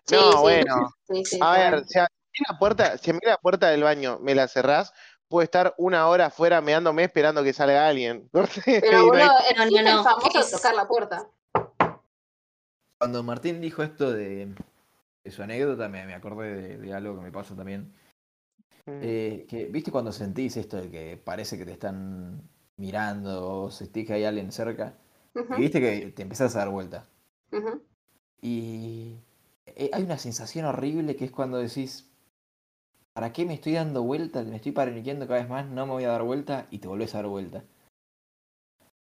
A: sí,
C: No,
A: sí,
C: bueno.
A: sí, sí,
C: A ver,
A: también.
C: si a, si la puerta, si a mí la puerta del baño me la cerrás, puedo estar una hora afuera meándome esperando que salga alguien.
A: Pero
C: Y no
D: no, no,
A: el famoso
D: es-
A: tocar la puerta.
B: Cuando Martín dijo esto de, de su anécdota, me, me acordé de, de algo que me pasa también. Eh, que, ¿Viste cuando sentís esto de que parece que te están mirando o sentís que hay alguien cerca? Y viste que te empezás a dar vuelta. Y eh, hay una sensación horrible que es cuando decís, ¿para qué me estoy dando vuelta? Me estoy paraniqueando cada vez más, no me voy a dar vuelta y te volvés a dar vuelta.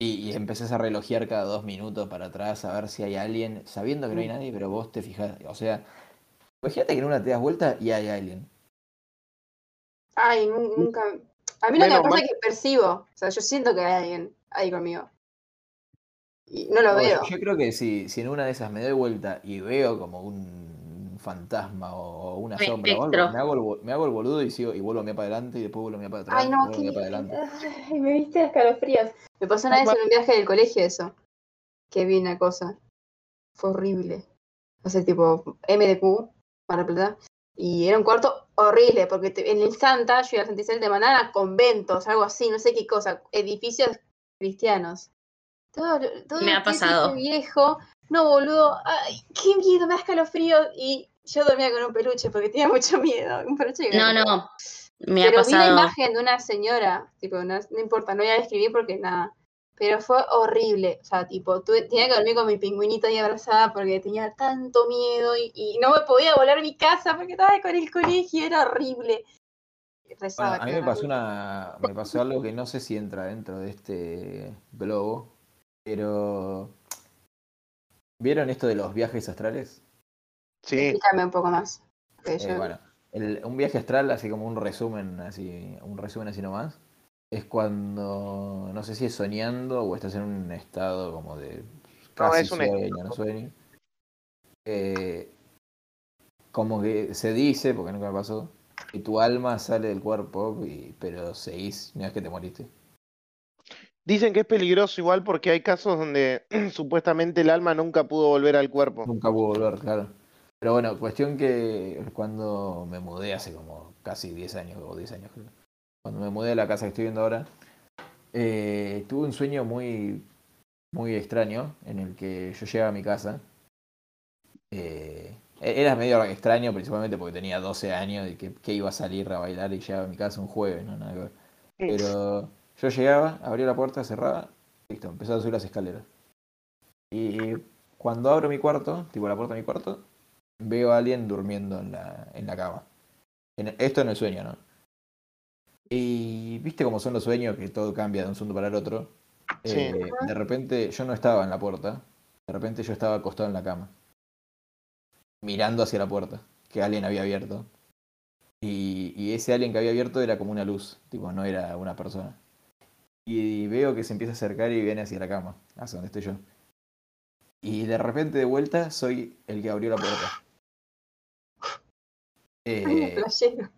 B: Y, y empezás a relojear cada dos minutos para atrás a ver si hay alguien, sabiendo que no hay nadie, pero vos te fijas, o sea, imagínate que en una te das vuelta y hay alguien.
A: Ay, nu- nunca. A mí lo que me pasa
C: mal-
A: es que percibo. O sea, yo siento que hay alguien ahí conmigo. Y no lo
B: No,
A: veo.
B: yo creo que si, si en una de esas me doy vuelta y veo como un fantasma o, una
D: Un
B: sombra o algo, me hago, el, me hago el boludo y sigo y vuelvo a mirar para adelante y después vuelvo a mirar para atrás.
A: Ay, no,
B: mirar para adelante.
A: Ay, me viste escalofríos. Me pasó una vez en un viaje del colegio eso. Que vi una cosa. Fue horrible. O sea, tipo MDQ, para Plata. Y era un cuarto horrible, porque te- en el Santa, yo iba a Santa Isabel, te mandaban a conventos, algo así, no sé qué cosa, edificios cristianos. Todo, todo
D: Me ha pasado.
A: viejo. No, boludo, ay, qué miedo, me da escalofrío. Y yo dormía con un peluche porque tenía mucho miedo. Un peluche
D: No, no. Me ha
A: Pero vi la
D: pasado.
A: imagen de una señora, tipo, no, no importa, no voy a describir porque nada. Pero fue horrible. O sea, tipo, tuve, tenía que dormir con mi pingüinito ahí abrazada porque tenía tanto miedo y, y no me podía volar a mi casa porque estaba con el colegio, era horrible. Rezaba,
B: Bueno, a mí me pasó, una, me pasó algo que no sé si entra dentro de este globo, pero ¿vieron esto de los viajes astrales?
C: Sí,
A: Explícame un poco más.
B: Eh,
A: yo-
B: bueno, el- un viaje astral, así como un resumen, así, un resumen así nomás, es cuando, no sé si es soñando o estás en un estado como de casi
C: es un
B: sueño, no sueño. Eh, como que se dice, porque nunca me pasó, que tu alma sale del cuerpo, y, pero seguís, no es que te moriste.
C: dicen que es peligroso igual porque hay casos donde supuestamente el alma nunca pudo volver al cuerpo.
B: Nunca puedo volver, claro. Pero bueno, cuestión que cuando me mudé hace como casi 10 años, o 10 años creo. Cuando me mudé a la casa que estoy viendo ahora, eh, tuve un sueño muy, muy extraño en el que yo llegaba a mi casa. Eh, e- era medio extraño, principalmente porque tenía 12 años y que, que iba a salir a bailar y llegaba a mi casa un jueves, no nada que ver. Pero yo llegaba, abría la puerta, cerraba, listo, empezaba a subir las escaleras. Y cuando abro mi cuarto, tipo la puerta de mi cuarto, veo a alguien durmiendo en la, en la cama. En- esto en el sueño, ¿no? Y viste cómo son los sueños, que todo cambia de un segundo para el otro.
C: Sí.
B: Eh, de repente yo no estaba en la puerta, de repente yo estaba acostado en la cama, mirando hacia la puerta, que alguien había abierto. Y, y ese alguien que había abierto era como una luz, tipo, no era una persona. Y veo que se empieza a acercar y viene hacia la cama, hacia donde estoy yo. Y de repente de vuelta soy el que abrió la puerta. Eh,
A: Flashero.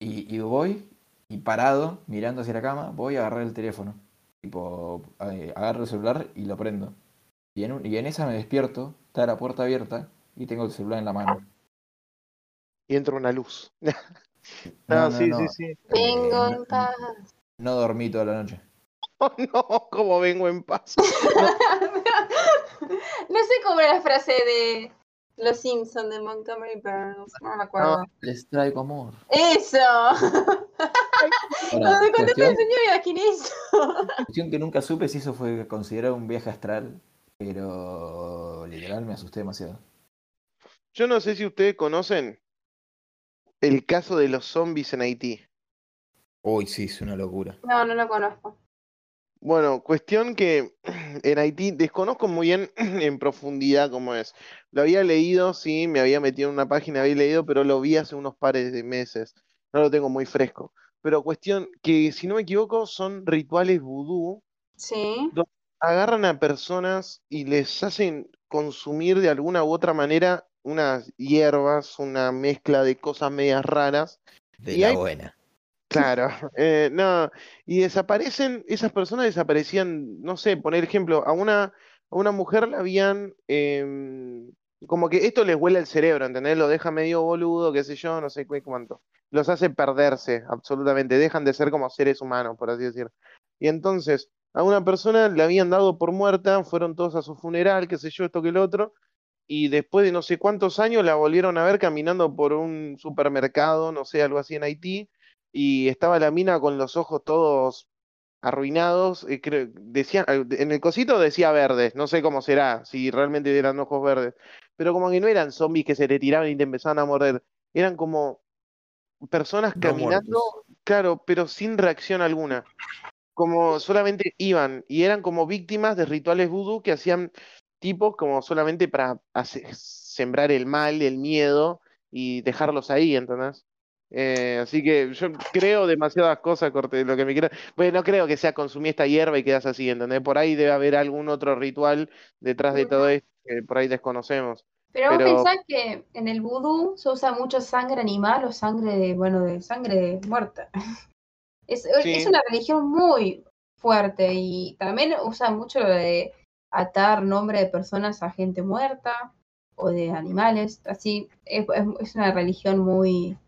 B: y, y voy, y parado, mirando hacia la cama, voy a agarrar el teléfono. Tipo, eh, agarro el celular y lo prendo. Y en, un- y en esa me despierto, está la puerta abierta y tengo el celular en la mano.
C: Y entra una luz.
B: No,
C: Ah,
B: no,
C: sí,
B: no,
C: sí, sí.
A: Vengo
B: no-
A: en paz.
B: no dormí toda la noche.
C: Oh, no, como vengo en paz.
A: no sé cómo era la frase de Los Simpsons de Montgomery Burns, no me acuerdo.
B: Les traigo amor.
A: ¡Eso! Cuando me contaste
B: cuestión,
A: el sueño me imaginé eso.
B: cuestión que nunca supe si eso fue considerado un viaje astral, pero literal me asusté demasiado.
C: Yo no sé si ustedes conocen el caso de los zombies en Haití.
B: Uy, sí, es una locura.
A: No, no lo conozco.
C: Bueno, cuestión que en Haití desconozco muy bien en profundidad cómo es. Lo había leído, sí, me había metido en una página, había leído, pero lo vi hace unos pares de meses. No lo tengo muy fresco. Pero cuestión que, si no me equivoco, son rituales vudú.
A: Sí.
C: Agarran a personas y les hacen consumir de alguna u otra manera unas hierbas, una mezcla de cosas medias raras.
B: De
C: Y
B: la
C: hay-
B: buena.
C: Claro, eh, no, y desaparecen, esas personas desaparecían, no sé, poner ejemplo, a una, a una mujer la habían, em, como que esto les huele el cerebro, ¿entendés? Lo deja medio boludo, qué sé yo, no sé qué cuánto. Los hace perderse, absolutamente, dejan de ser como seres humanos, por así decir. Y entonces, a una persona le habían dado por muerta, fueron todos a su funeral, qué sé yo, esto que el otro, y después de no sé cuántos años la volvieron a ver caminando por un supermercado, no sé, algo así en Haití y estaba la mina con los ojos todos arruinados. eh, creo- decía, en el cosito decía verdes, no sé cómo será, si realmente eran ojos verdes, pero como que no eran zombies que se le tiraban y te empezaban a morder, eran como personas caminando, claro, pero sin reacción alguna. Como solamente iban y eran como víctimas de rituales vudú que hacían tipos como solamente para sembrar el mal, el miedo y dejarlos ahí, ¿entendés? Eh, así que yo creo demasiadas cosas, corte, lo que me quiera. Bueno, no creo que sea consumir esta hierba y quedas así, ¿entendés? Por ahí debe haber algún otro ritual detrás de todo esto que por ahí desconocemos.
A: Pero vos
C: Pero-
A: pensás que en el vudú se usa mucho sangre animal o sangre de, bueno, de sangre muerta. Es,
C: Sí.
A: es una religión muy fuerte y también usa mucho lo de atar nombre de personas a gente muerta o de animales. Así, es una religión muy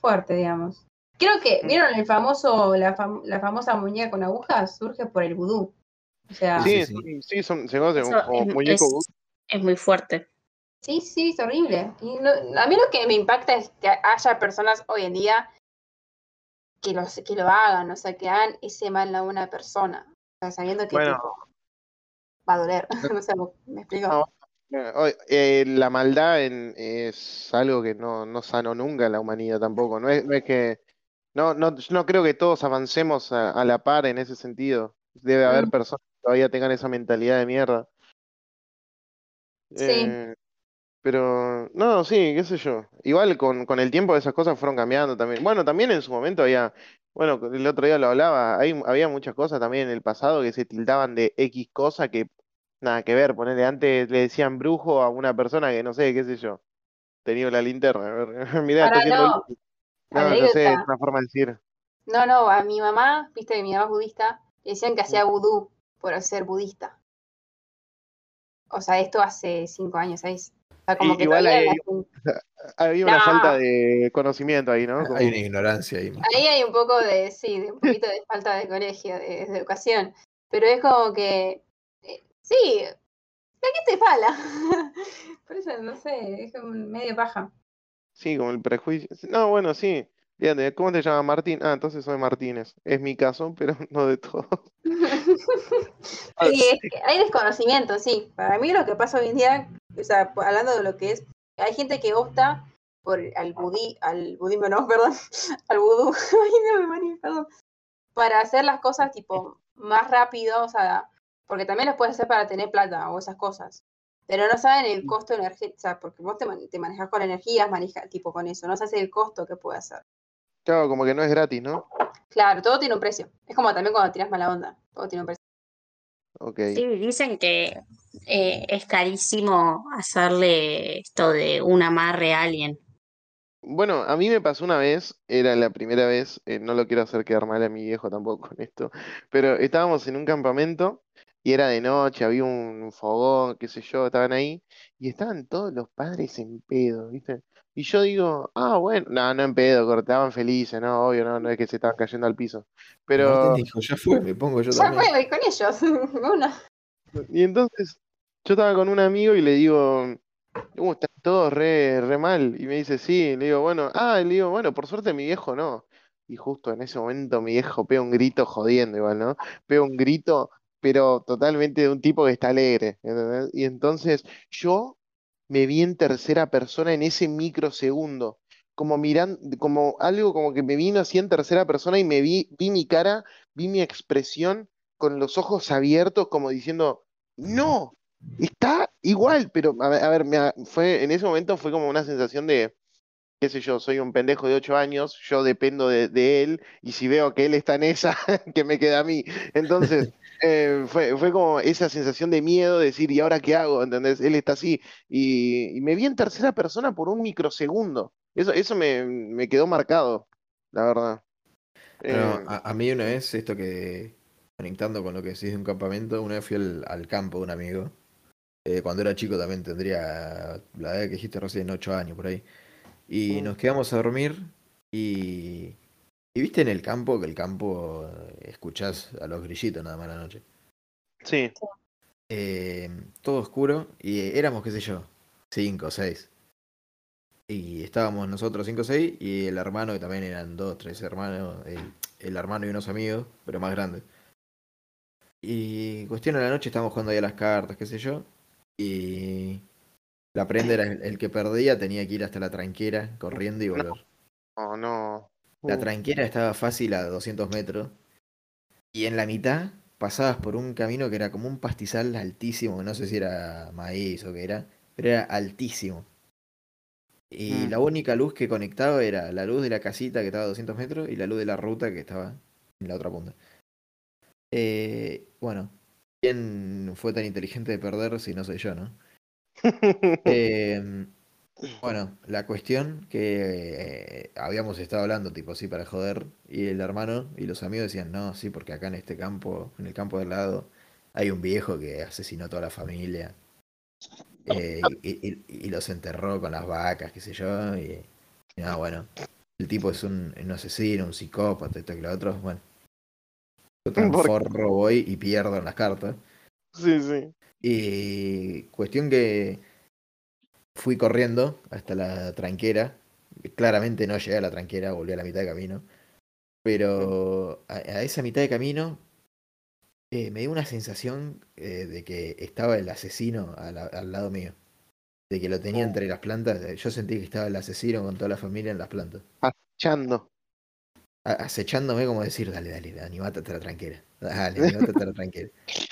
A: fuerte, digamos. Creo que, ¿vieron el famoso, la, fam- la famosa muñeca con agujas? Surge por el vudú. O sea,
B: Sí,
C: Sí,
B: sí.
C: son, se como muñeco
D: es-
C: vudú.
D: es muy fuerte.
A: Sí, sí, es horrible. Y no- a mí lo que me impacta es que haya personas hoy en día que, los, que lo hagan, o sea, que hagan ese mal a una persona, o sea, sabiendo que
C: Bueno.
A: tipo, va a doler. no sé, ¿me explico?
C: No, Eh, la maldad en- es algo que no, no sanó nunca la humanidad tampoco. No es, no es que. No, no, yo no creo que todos avancemos a, a la par en ese sentido. Debe haber
A: Mm.
C: personas que todavía tengan esa mentalidad de mierda.
A: Sí.
C: Eh, pero, no, sí, qué sé yo. Igual con, con el tiempo esas cosas fueron cambiando también. Bueno, también en su momento había, bueno, el otro día lo hablaba, hay, había muchas cosas también en el pasado que se tildaban de X cosa que nada que ver. Ponerle antes le decían brujo a una persona que no sé, qué sé yo. Tenía la linterna. a ver, Mirá, está
A: Ahora
C: haciendo
A: no,
C: luz. No, yo sé, es una forma de decir.
A: No, no, a mi mamá, viste que mi mamá es budista, le decían que hacía vudú por ser budista. O sea, esto hace cinco años, seis. O sea, como que
C: igual
A: la-
C: Había una
A: No.
C: falta de conocimiento ahí, ¿no? Como-
B: Hay una ignorancia ahí.
A: Ahí hay un poco de, sí, de un poquito de falta de colegio, de, de educación. Pero es como que, sí, ¿de qué te fala? Por eso, no sé, es como medio paja.
C: Sí, como el prejuicio. No, bueno, sí. Fíjate, ¿cómo te llamas Martín? Ah, entonces soy Martínez. Es mi caso, pero no de todos.
A: Sí, es que hay desconocimiento, sí. Para mí lo que pasa hoy en día, o sea, hablando de lo que es, hay gente que opta por al budí, al budismo, no, perdón, al vudú, Ay, no me maní, perdón, para hacer las cosas tipo más rápido, o sea, porque también los puedes hacer para tener plata o esas cosas. Pero no saben el costo energético, o sea, porque vos te, man- te manejas con energías, maneja, tipo con eso, no sabes el costo que puede hacer.
C: Claro, como que no es gratis, ¿no?
A: Claro, todo tiene un precio. Es como también cuando tiras mala onda, todo tiene un precio.
C: Ok.
D: Sí, dicen que eh, es carísimo hacerle esto de un amarre a alguien.
C: Bueno, a mí me pasó una vez, era la primera vez, eh, no lo quiero hacer quedar mal a mi viejo tampoco con esto, pero estábamos en un campamento y era de noche, había un fogón, qué sé yo, estaban ahí y estaban todos los padres en pedo, ¿viste? Y yo digo, ah, bueno, no, no en pedo, cortaban felices, no, obvio, no, no es que se estaban cayendo al piso. Pero,
B: dijo, ya fue, me pongo yo
A: Ya
B: también.
A: fue, voy con ellos. Uno.
C: y entonces yo estaba con un amigo y le digo, uh, están todos re, re mal. Y me dice, sí, le digo, bueno, ah, le digo, bueno, por suerte mi viejo no. Y justo en ese momento mi viejo pega un grito jodiendo igual, ¿no? Pega un grito, pero totalmente de un tipo que está alegre, ¿entendés? Y entonces yo me vi en tercera persona en ese microsegundo, como mirando, como algo como que me vino así en tercera persona y me vi, vi mi cara, vi mi expresión con los ojos abiertos, como diciendo, no, está igual, pero a ver, a ver, fue, en ese momento fue como una sensación de, qué sé yo, soy un pendejo de ocho años, yo dependo de, de él, y si veo que él está en esa, que me queda a mí. Entonces, eh, fue, fue como esa sensación de miedo, de decir, ¿y ahora qué hago? ¿Entendés? Él está así. Y, y me vi en tercera persona por un microsegundo. Eso, eso me, me quedó marcado, la verdad.
B: Bueno,
C: Eh,
B: a, a mí una vez, esto que, conectando con lo que decís de un campamento, una vez fui al, al campo de un amigo. Eh, cuando era chico también tendría, la edad que dijiste recién, 8 años por ahí. Y
C: Mm.
B: nos quedamos a dormir y, y viste en el campo, que el campo eh, escuchás a los grillitos nada más la noche.
C: sí,
B: Eh, todo oscuro y eh, éramos, qué sé yo, 5 o 6. Y estábamos nosotros 5 o 6 y el hermano, que también eran dos, tres hermanos, el, el hermano y unos amigos, pero más grandes. Y cuestión de la noche estábamos jugando ahí a las cartas, qué sé yo. Y la prenda era el, el que perdía, tenía que ir hasta la tranquera corriendo y volver.
C: no, no.
B: La
C: Uh,
B: tranquera estaba fácil a 200 metros. Y en la mitad pasabas por un camino que era como un pastizal altísimo, no sé si era maíz o qué era, pero era altísimo. Y
C: Mm.
B: la única luz que conectaba era la luz de la casita que estaba a 200 metros y la luz de la ruta que estaba en la otra punta. Eh, bueno, ¿quién fue tan inteligente de perder si no soy yo, no? Eh, bueno, la cuestión que eh, habíamos estado hablando, tipo, sí, para joder, y el hermano y los amigos decían, no, sí, porque acá en este campo, en el campo del lado, hay un viejo que asesinó a toda la familia. eh, y, y- y los enterró con las vacas, qué sé yo, y, y nada, bueno, el tipo es un, un asesino, un psicópata, esto que lo otro, bueno. Yo forro voy y pierdo en las cartas.
C: Sí, sí.
B: Y cuestión que fui corriendo hasta la tranquera. Claramente no llegué a la tranquera, volví a la mitad de camino. Pero a, a esa mitad de camino eh, me dio una sensación eh, de que estaba el asesino a la- al lado mío. De que lo tenía entre las plantas. Eh, Yo sentí que estaba el asesino con toda la familia en las plantas.
C: Chando.
B: A- acechándome como decir, dale, dale, animate a la tranquera. Dale, a la tranquera.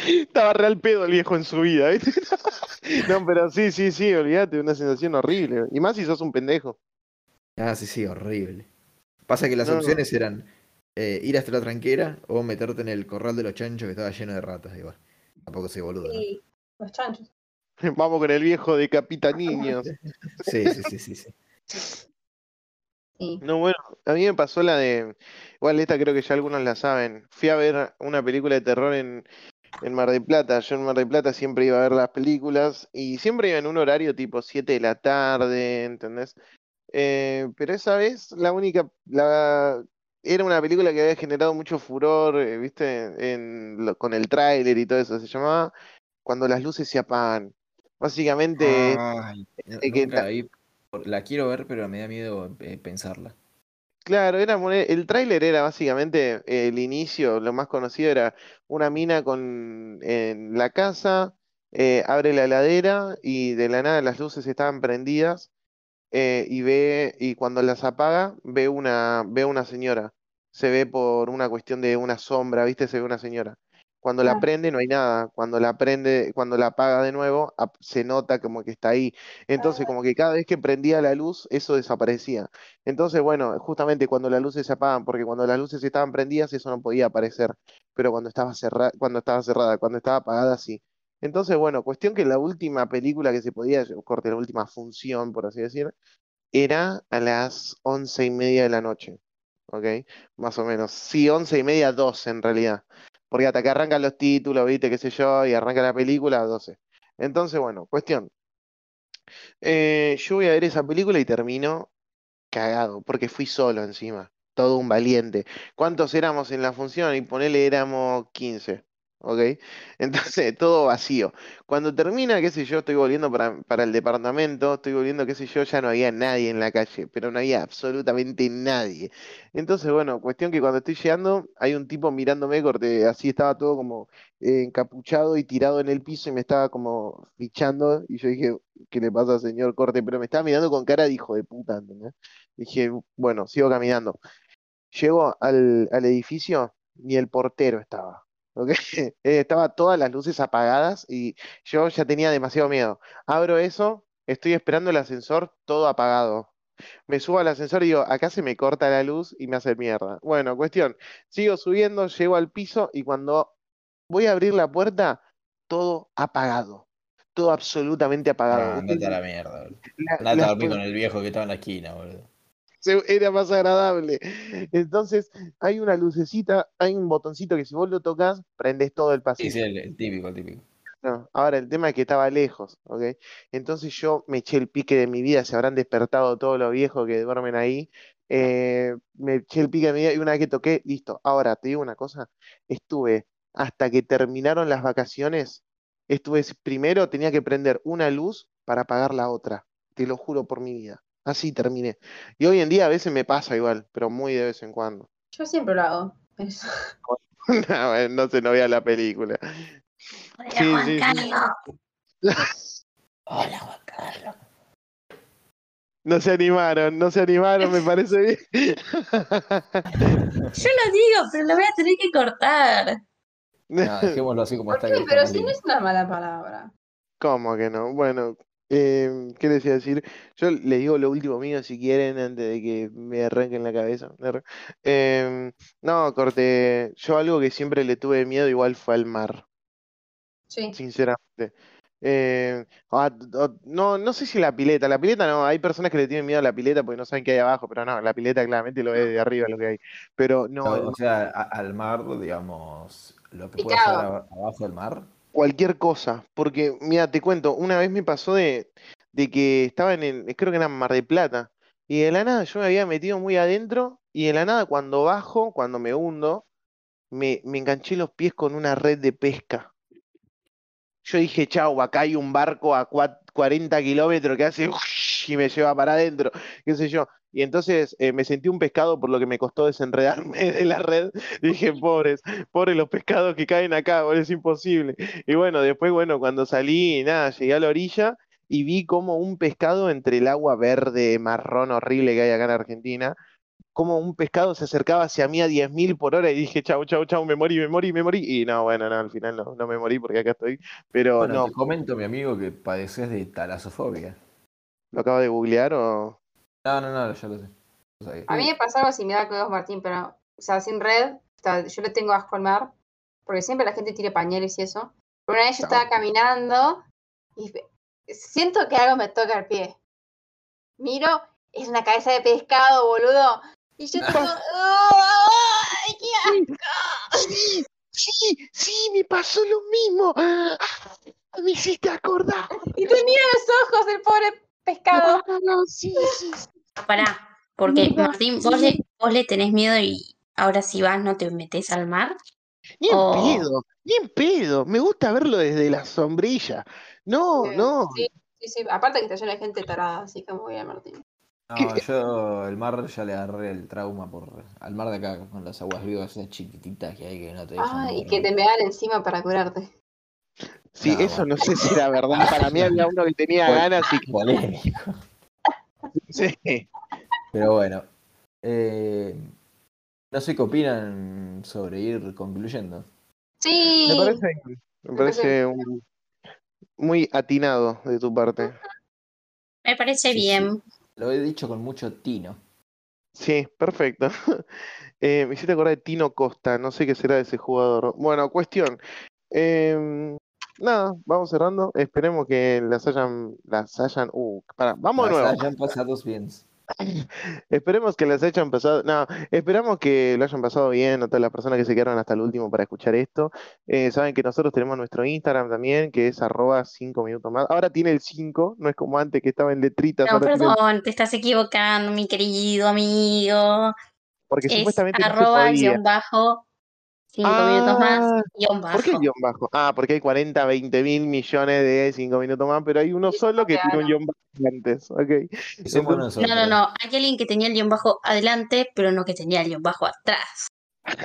C: Estaba real pedo el viejo en su vida, ¿viste? No, pero sí, sí, sí, olvídate, una sensación horrible. Y más si sos un pendejo.
B: Ah, sí, sí, horrible. Pasa que las
C: No.
B: opciones eran eh, ir hasta la tranquera o meterte en el corral de los chanchos que estaba lleno de ratas. Igual. Tampoco soy boludo, ¿no?
A: Y los chanchos.
C: Vamos con el viejo de Capita Niños.
B: Sí, sí, sí, sí, sí.
A: Sí.
C: No, bueno, a mí me pasó la de. Igual esta creo que ya algunos la saben. Fui a ver una película de terror en, en Mar del Plata. Yo en Mar del Plata siempre iba a ver las películas y siempre iba en un horario tipo 7 de la tarde, ¿entendés? Eh, pero esa vez la única. La, era una película que había generado mucho furor, eh, ¿viste? En, lo- con el tráiler y todo eso. Se llamaba Cuando las luces se apagan. Básicamente.
E: Ay, nunca vi. La quiero ver, pero me da miedo eh, pensarla.
C: Claro, era el tráiler era básicamente eh, el inicio, lo más conocido era una mina con en la casa, eh, abre la heladera y de la nada las luces estaban prendidas y ve y cuando las apaga ve una ve una señora, se ve por una cuestión de una sombra, ¿viste? Se ve una señora. Cuando la prende no hay nada, cuando la prende, cuando la apaga de nuevo se nota como que está ahí. Entonces como que cada vez que prendía la luz eso desaparecía. Entonces, bueno, justamente cuando las luces se apagan, porque cuando las luces estaban prendidas, eso no podía aparecer, pero cuando estaba cerrada, cuando estaba cerrada, cuando estaba apagada, sí. Entonces, bueno, cuestión que la última película que se podía, corte, la última función, por así decir, era a las once y media de la noche, ¿ok? Más o menos. Sí, once y media, doce en realidad. Porque hasta que arrancan los títulos, viste, qué sé yo, y arranca la película, doce. Entonces, bueno, cuestión. Eh, yo voy a ver esa película y termino cagado, porque fui solo encima, todo un valiente. ¿Cuántos éramos en la función? Y ponele éramos 15, ¿ok? Entonces, todo vacío. Cuando termina, qué sé yo, estoy volviendo para, para el departamento, estoy volviendo, qué sé yo, ya no había nadie en la calle, pero no había absolutamente nadie. Entonces, bueno, cuestión que cuando estoy llegando, hay un tipo mirándome, corte, así estaba todo como eh, encapuchado y tirado en el piso y me estaba como fichando, y yo dije, ¿qué le pasa, señor Corte? Pero me estaba mirando con cara de hijo de puta. Dije, bueno, sigo caminando. Llego al, al edificio, ni el portero estaba. Eh, estaba todas las luces apagadas y yo ya tenía demasiado miedo. Abro eso, estoy esperando el ascensor, todo apagado. Me subo al ascensor y digo, acá se me corta la luz y me hace mierda. Bueno, cuestión, sigo subiendo, llego al piso y cuando voy a abrir la puerta, todo apagado. Todo absolutamente apagado.
E: Andate a la mierda, boludo. Andate a dormir con el viejo que estaba en la esquina, boludo.
C: Era más agradable. Entonces, hay una lucecita, hay un botoncito que si vos lo tocas, prendes todo el
E: Sí,
C: pasillo.
E: sí, el, el típico, el típico.
C: No, Ahora, el tema es que estaba lejos, ¿ok? Entonces yo me eché el pique de mi vida, se habrán despertado todos los viejos que duermen ahí. eh, me eché el pique de mi vida y una vez que toqué, listo. Ahora, te digo una cosa, estuve hasta que terminaron las vacaciones, estuve, primero tenía que prender una luz para apagar la otra, te lo juro por mi vida. Así terminé. Y hoy en día a veces me pasa igual, pero muy de vez en cuando.
A: Yo siempre lo hago. Eso.
C: No, no se no vea la película. Sí, sí, sí.
E: Hola, Juan Carlos.
C: No se animaron, no se animaron, me parece bien.
D: Yo lo digo, pero lo voy a tener que cortar.
E: No, dejémoslo así como
A: ¿Por
E: está.
A: Pero si no es una mala palabra.
C: ¿Cómo que no? Bueno, eh, ¿qué les iba a decir? Yo les digo lo último mío si quieren antes de que me arranquen la cabeza. Em, no, corte, yo algo que siempre le tuve miedo igual fue al mar,
A: Sí.
C: sinceramente. Eh, ah, no, no sé si la pileta, la pileta no, hay personas que le tienen miedo a la pileta porque no saben qué hay abajo, pero no, la pileta claramente lo ve de arriba lo que hay. Pero no,
B: o sea, a- al mar, digamos, lo que puede
A: Picado.
B: estar aba- abajo del mar.
C: Cualquier cosa. Porque, mira, te cuento, una vez me pasó de, de que estaba en el, creo que era Mar de Plata, y de la nada yo me había metido muy adentro, y de la nada cuando bajo, cuando me hundo, me, me enganché los pies con una red de pesca. Yo dije, chau, acá hay un barco a cua- 40 kilómetros que hace y me lleva para adentro, qué sé yo. Y entonces eh, me sentí un pescado por lo que me costó desenredarme de la red. Dije, pobres, pobres los pescados que caen acá, boludo, es imposible. Y bueno, después, bueno, cuando salí, nada, llegué a la orilla y vi como un pescado entre el agua verde, marrón horrible que hay acá en Argentina, como un pescado se acercaba hacia mí a 10.000 por hora y dije, chau, chau, chau, me morí, me morí, me morí. Y no, bueno, no, al final no, no me morí porque acá estoy. Pero
B: Bueno,
C: no,
B: te comento, mi amigo, que padeces de talasofobia.
C: ¿lo acabo de googlear o...?
B: No, no, no, ya lo sé. Lo.
A: A mí me pasó algo similar que vos, Martín, pero, o sea, sin red, o sea, yo le tengo asco al mar, porque siempre la gente tira pañales y eso. Pero una vez yo estaba caminando y siento que algo me toca el pie. Miro, es una cabeza de pescado, boludo. Y yo tipo, ¡ay, qué asco!
C: Sí, sí, sí, me pasó lo mismo. Ah, me hiciste acordar.
A: Y te mira los ojos el pobre pescado.
C: Sí, sí, sí.
D: Pará, porque Martín, vos le, vos le tenés miedo y ahora si vas no te metes al mar.
C: Ni en
D: Oh.
C: pedo, ni en pedo. Me gusta verlo desde la sombrilla. No, no.
A: Sí, sí, sí. Aparte que está lleno de gente tarada, así que muy bien, Martín.
B: No, yo el mar ya le agarré el trauma por al mar de acá, con las aguas vivas esas chiquititas que hay que no te dejan
A: Ah, y que te mean encima para curarte.
C: Sí,
B: No,
C: eso
B: bueno.
C: no sé si era verdad. Para mí había uno que tenía ganas y que
B: Polémico.
C: Sí.
B: Pero bueno. eh, no sé qué opinan sobre ir concluyendo.
A: Sí.
C: Me parece, me
A: parece
C: parece un- muy atinado de tu parte.
D: Me parece
B: Sí, sí.
D: bien.
B: Lo he dicho con mucho tino.
C: Sí, perfecto. Eh, me hiciste acordar de Tino Costa, no sé qué será de ese jugador. Bueno, cuestión. Em, nada, vamos cerrando. Esperemos que las hayan, las hayan, uh, para, vamos
B: las de
C: nuevo.
B: hayan pasado bien.
C: Esperemos que las hayan pasado, no, esperamos que lo hayan pasado bien a todas las personas que se quedaron hasta el último para escuchar esto. Eh, saben que nosotros tenemos nuestro Instagram también, que es arroba 5 minutos más. Ahora tiene el 5, no es como antes que estaba en letritas.
D: No, perdón, te estás equivocando, mi querido amigo.
C: Porque
D: es
C: supuestamente
D: arroba
C: no
D: se bajo 5 minutos más,
C: ah.
D: guion bajo.
C: ¿Por qué guion bajo? Ah, porque hay 40, 20 mil millones de 5 minutos más, pero hay uno solo que tiene un guion bajo antes.
B: Okay.
C: Entonces,
D: no, no, no. Hay alguien que tenía el guion bajo adelante, pero no que tenía el guion bajo atrás.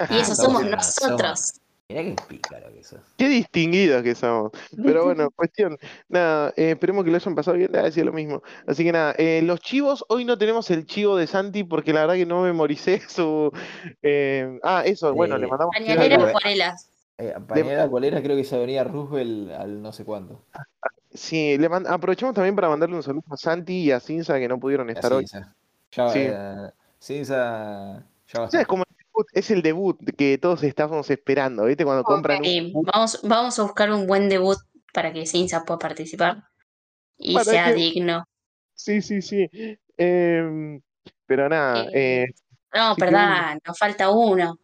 D: Y eso somos nosotros.
B: Mirá qué pícaro que sos.
C: Qué distinguidos que somos. Pero bueno, cuestión. Nada, eh, esperemos que lo hayan pasado bien. Nada, decía lo mismo. Así que nada, eh, los chivos, hoy no tenemos el chivo de Santi porque la verdad que no memoricé su. eh, ah, eso, bueno, le mandamos.
D: Pañalera acuarelas.
B: Eh, Pañera, ¿cuál era? Creo que se venía Roosevelt al no sé cuánto.
C: Sí, le mand- aprovechamos también para mandarle un saludo a Santi y a Cinza que no pudieron estar hoy.
B: Cinza. Ya,
C: Sí.
B: eh, Cinza, ya va a
C: O sea,
B: estar.
C: es como debut, es el debut que todos estábamos esperando, ¿viste? Cuando compran un.
D: Vamos, vamos a buscar un buen debut para que Cinza pueda participar y
C: Para
D: sea
C: que-
D: digno.
C: Sí, sí, sí. Em, pero nada,
D: Eh,
C: eh,
D: No,
C: que
D: perdón, nos falta uno.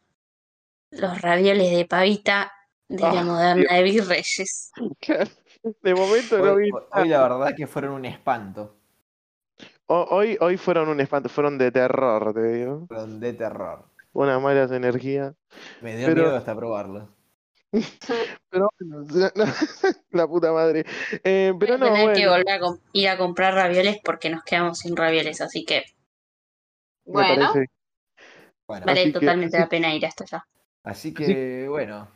D: Los ravioles de pavita de la
C: Ah,
D: moderna de Virreyes.
C: de momento no
B: Hoy,
C: vi.
B: hoy- hoy la verdad que fueron un espanto.
C: Ho- Hoy, hoy fueron un espanto, fueron de terror, te digo.
B: Fueron de terror.
C: Unas malas energías.
B: Me dio
C: Pero-
B: miedo hasta probarlo.
C: Pero bueno, la puta madre. Eh, pero
D: Voy a
C: no,
D: tener que volver a ir a comprar ravioles porque nos quedamos sin ravioles, así que
A: Bueno,
D: vale
C: Así que-
D: totalmente
C: así-
D: la pena ir hasta allá.
B: así que bueno,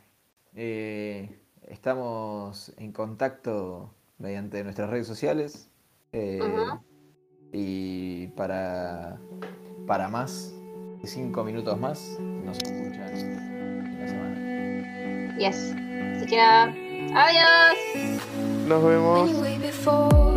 B: eh, estamos en contacto mediante nuestras redes sociales. eh. Y para, para más cinco minutos más, nos escuchan en la semana.
A: yes. Así que nada. Adiós.
C: Nos vemos.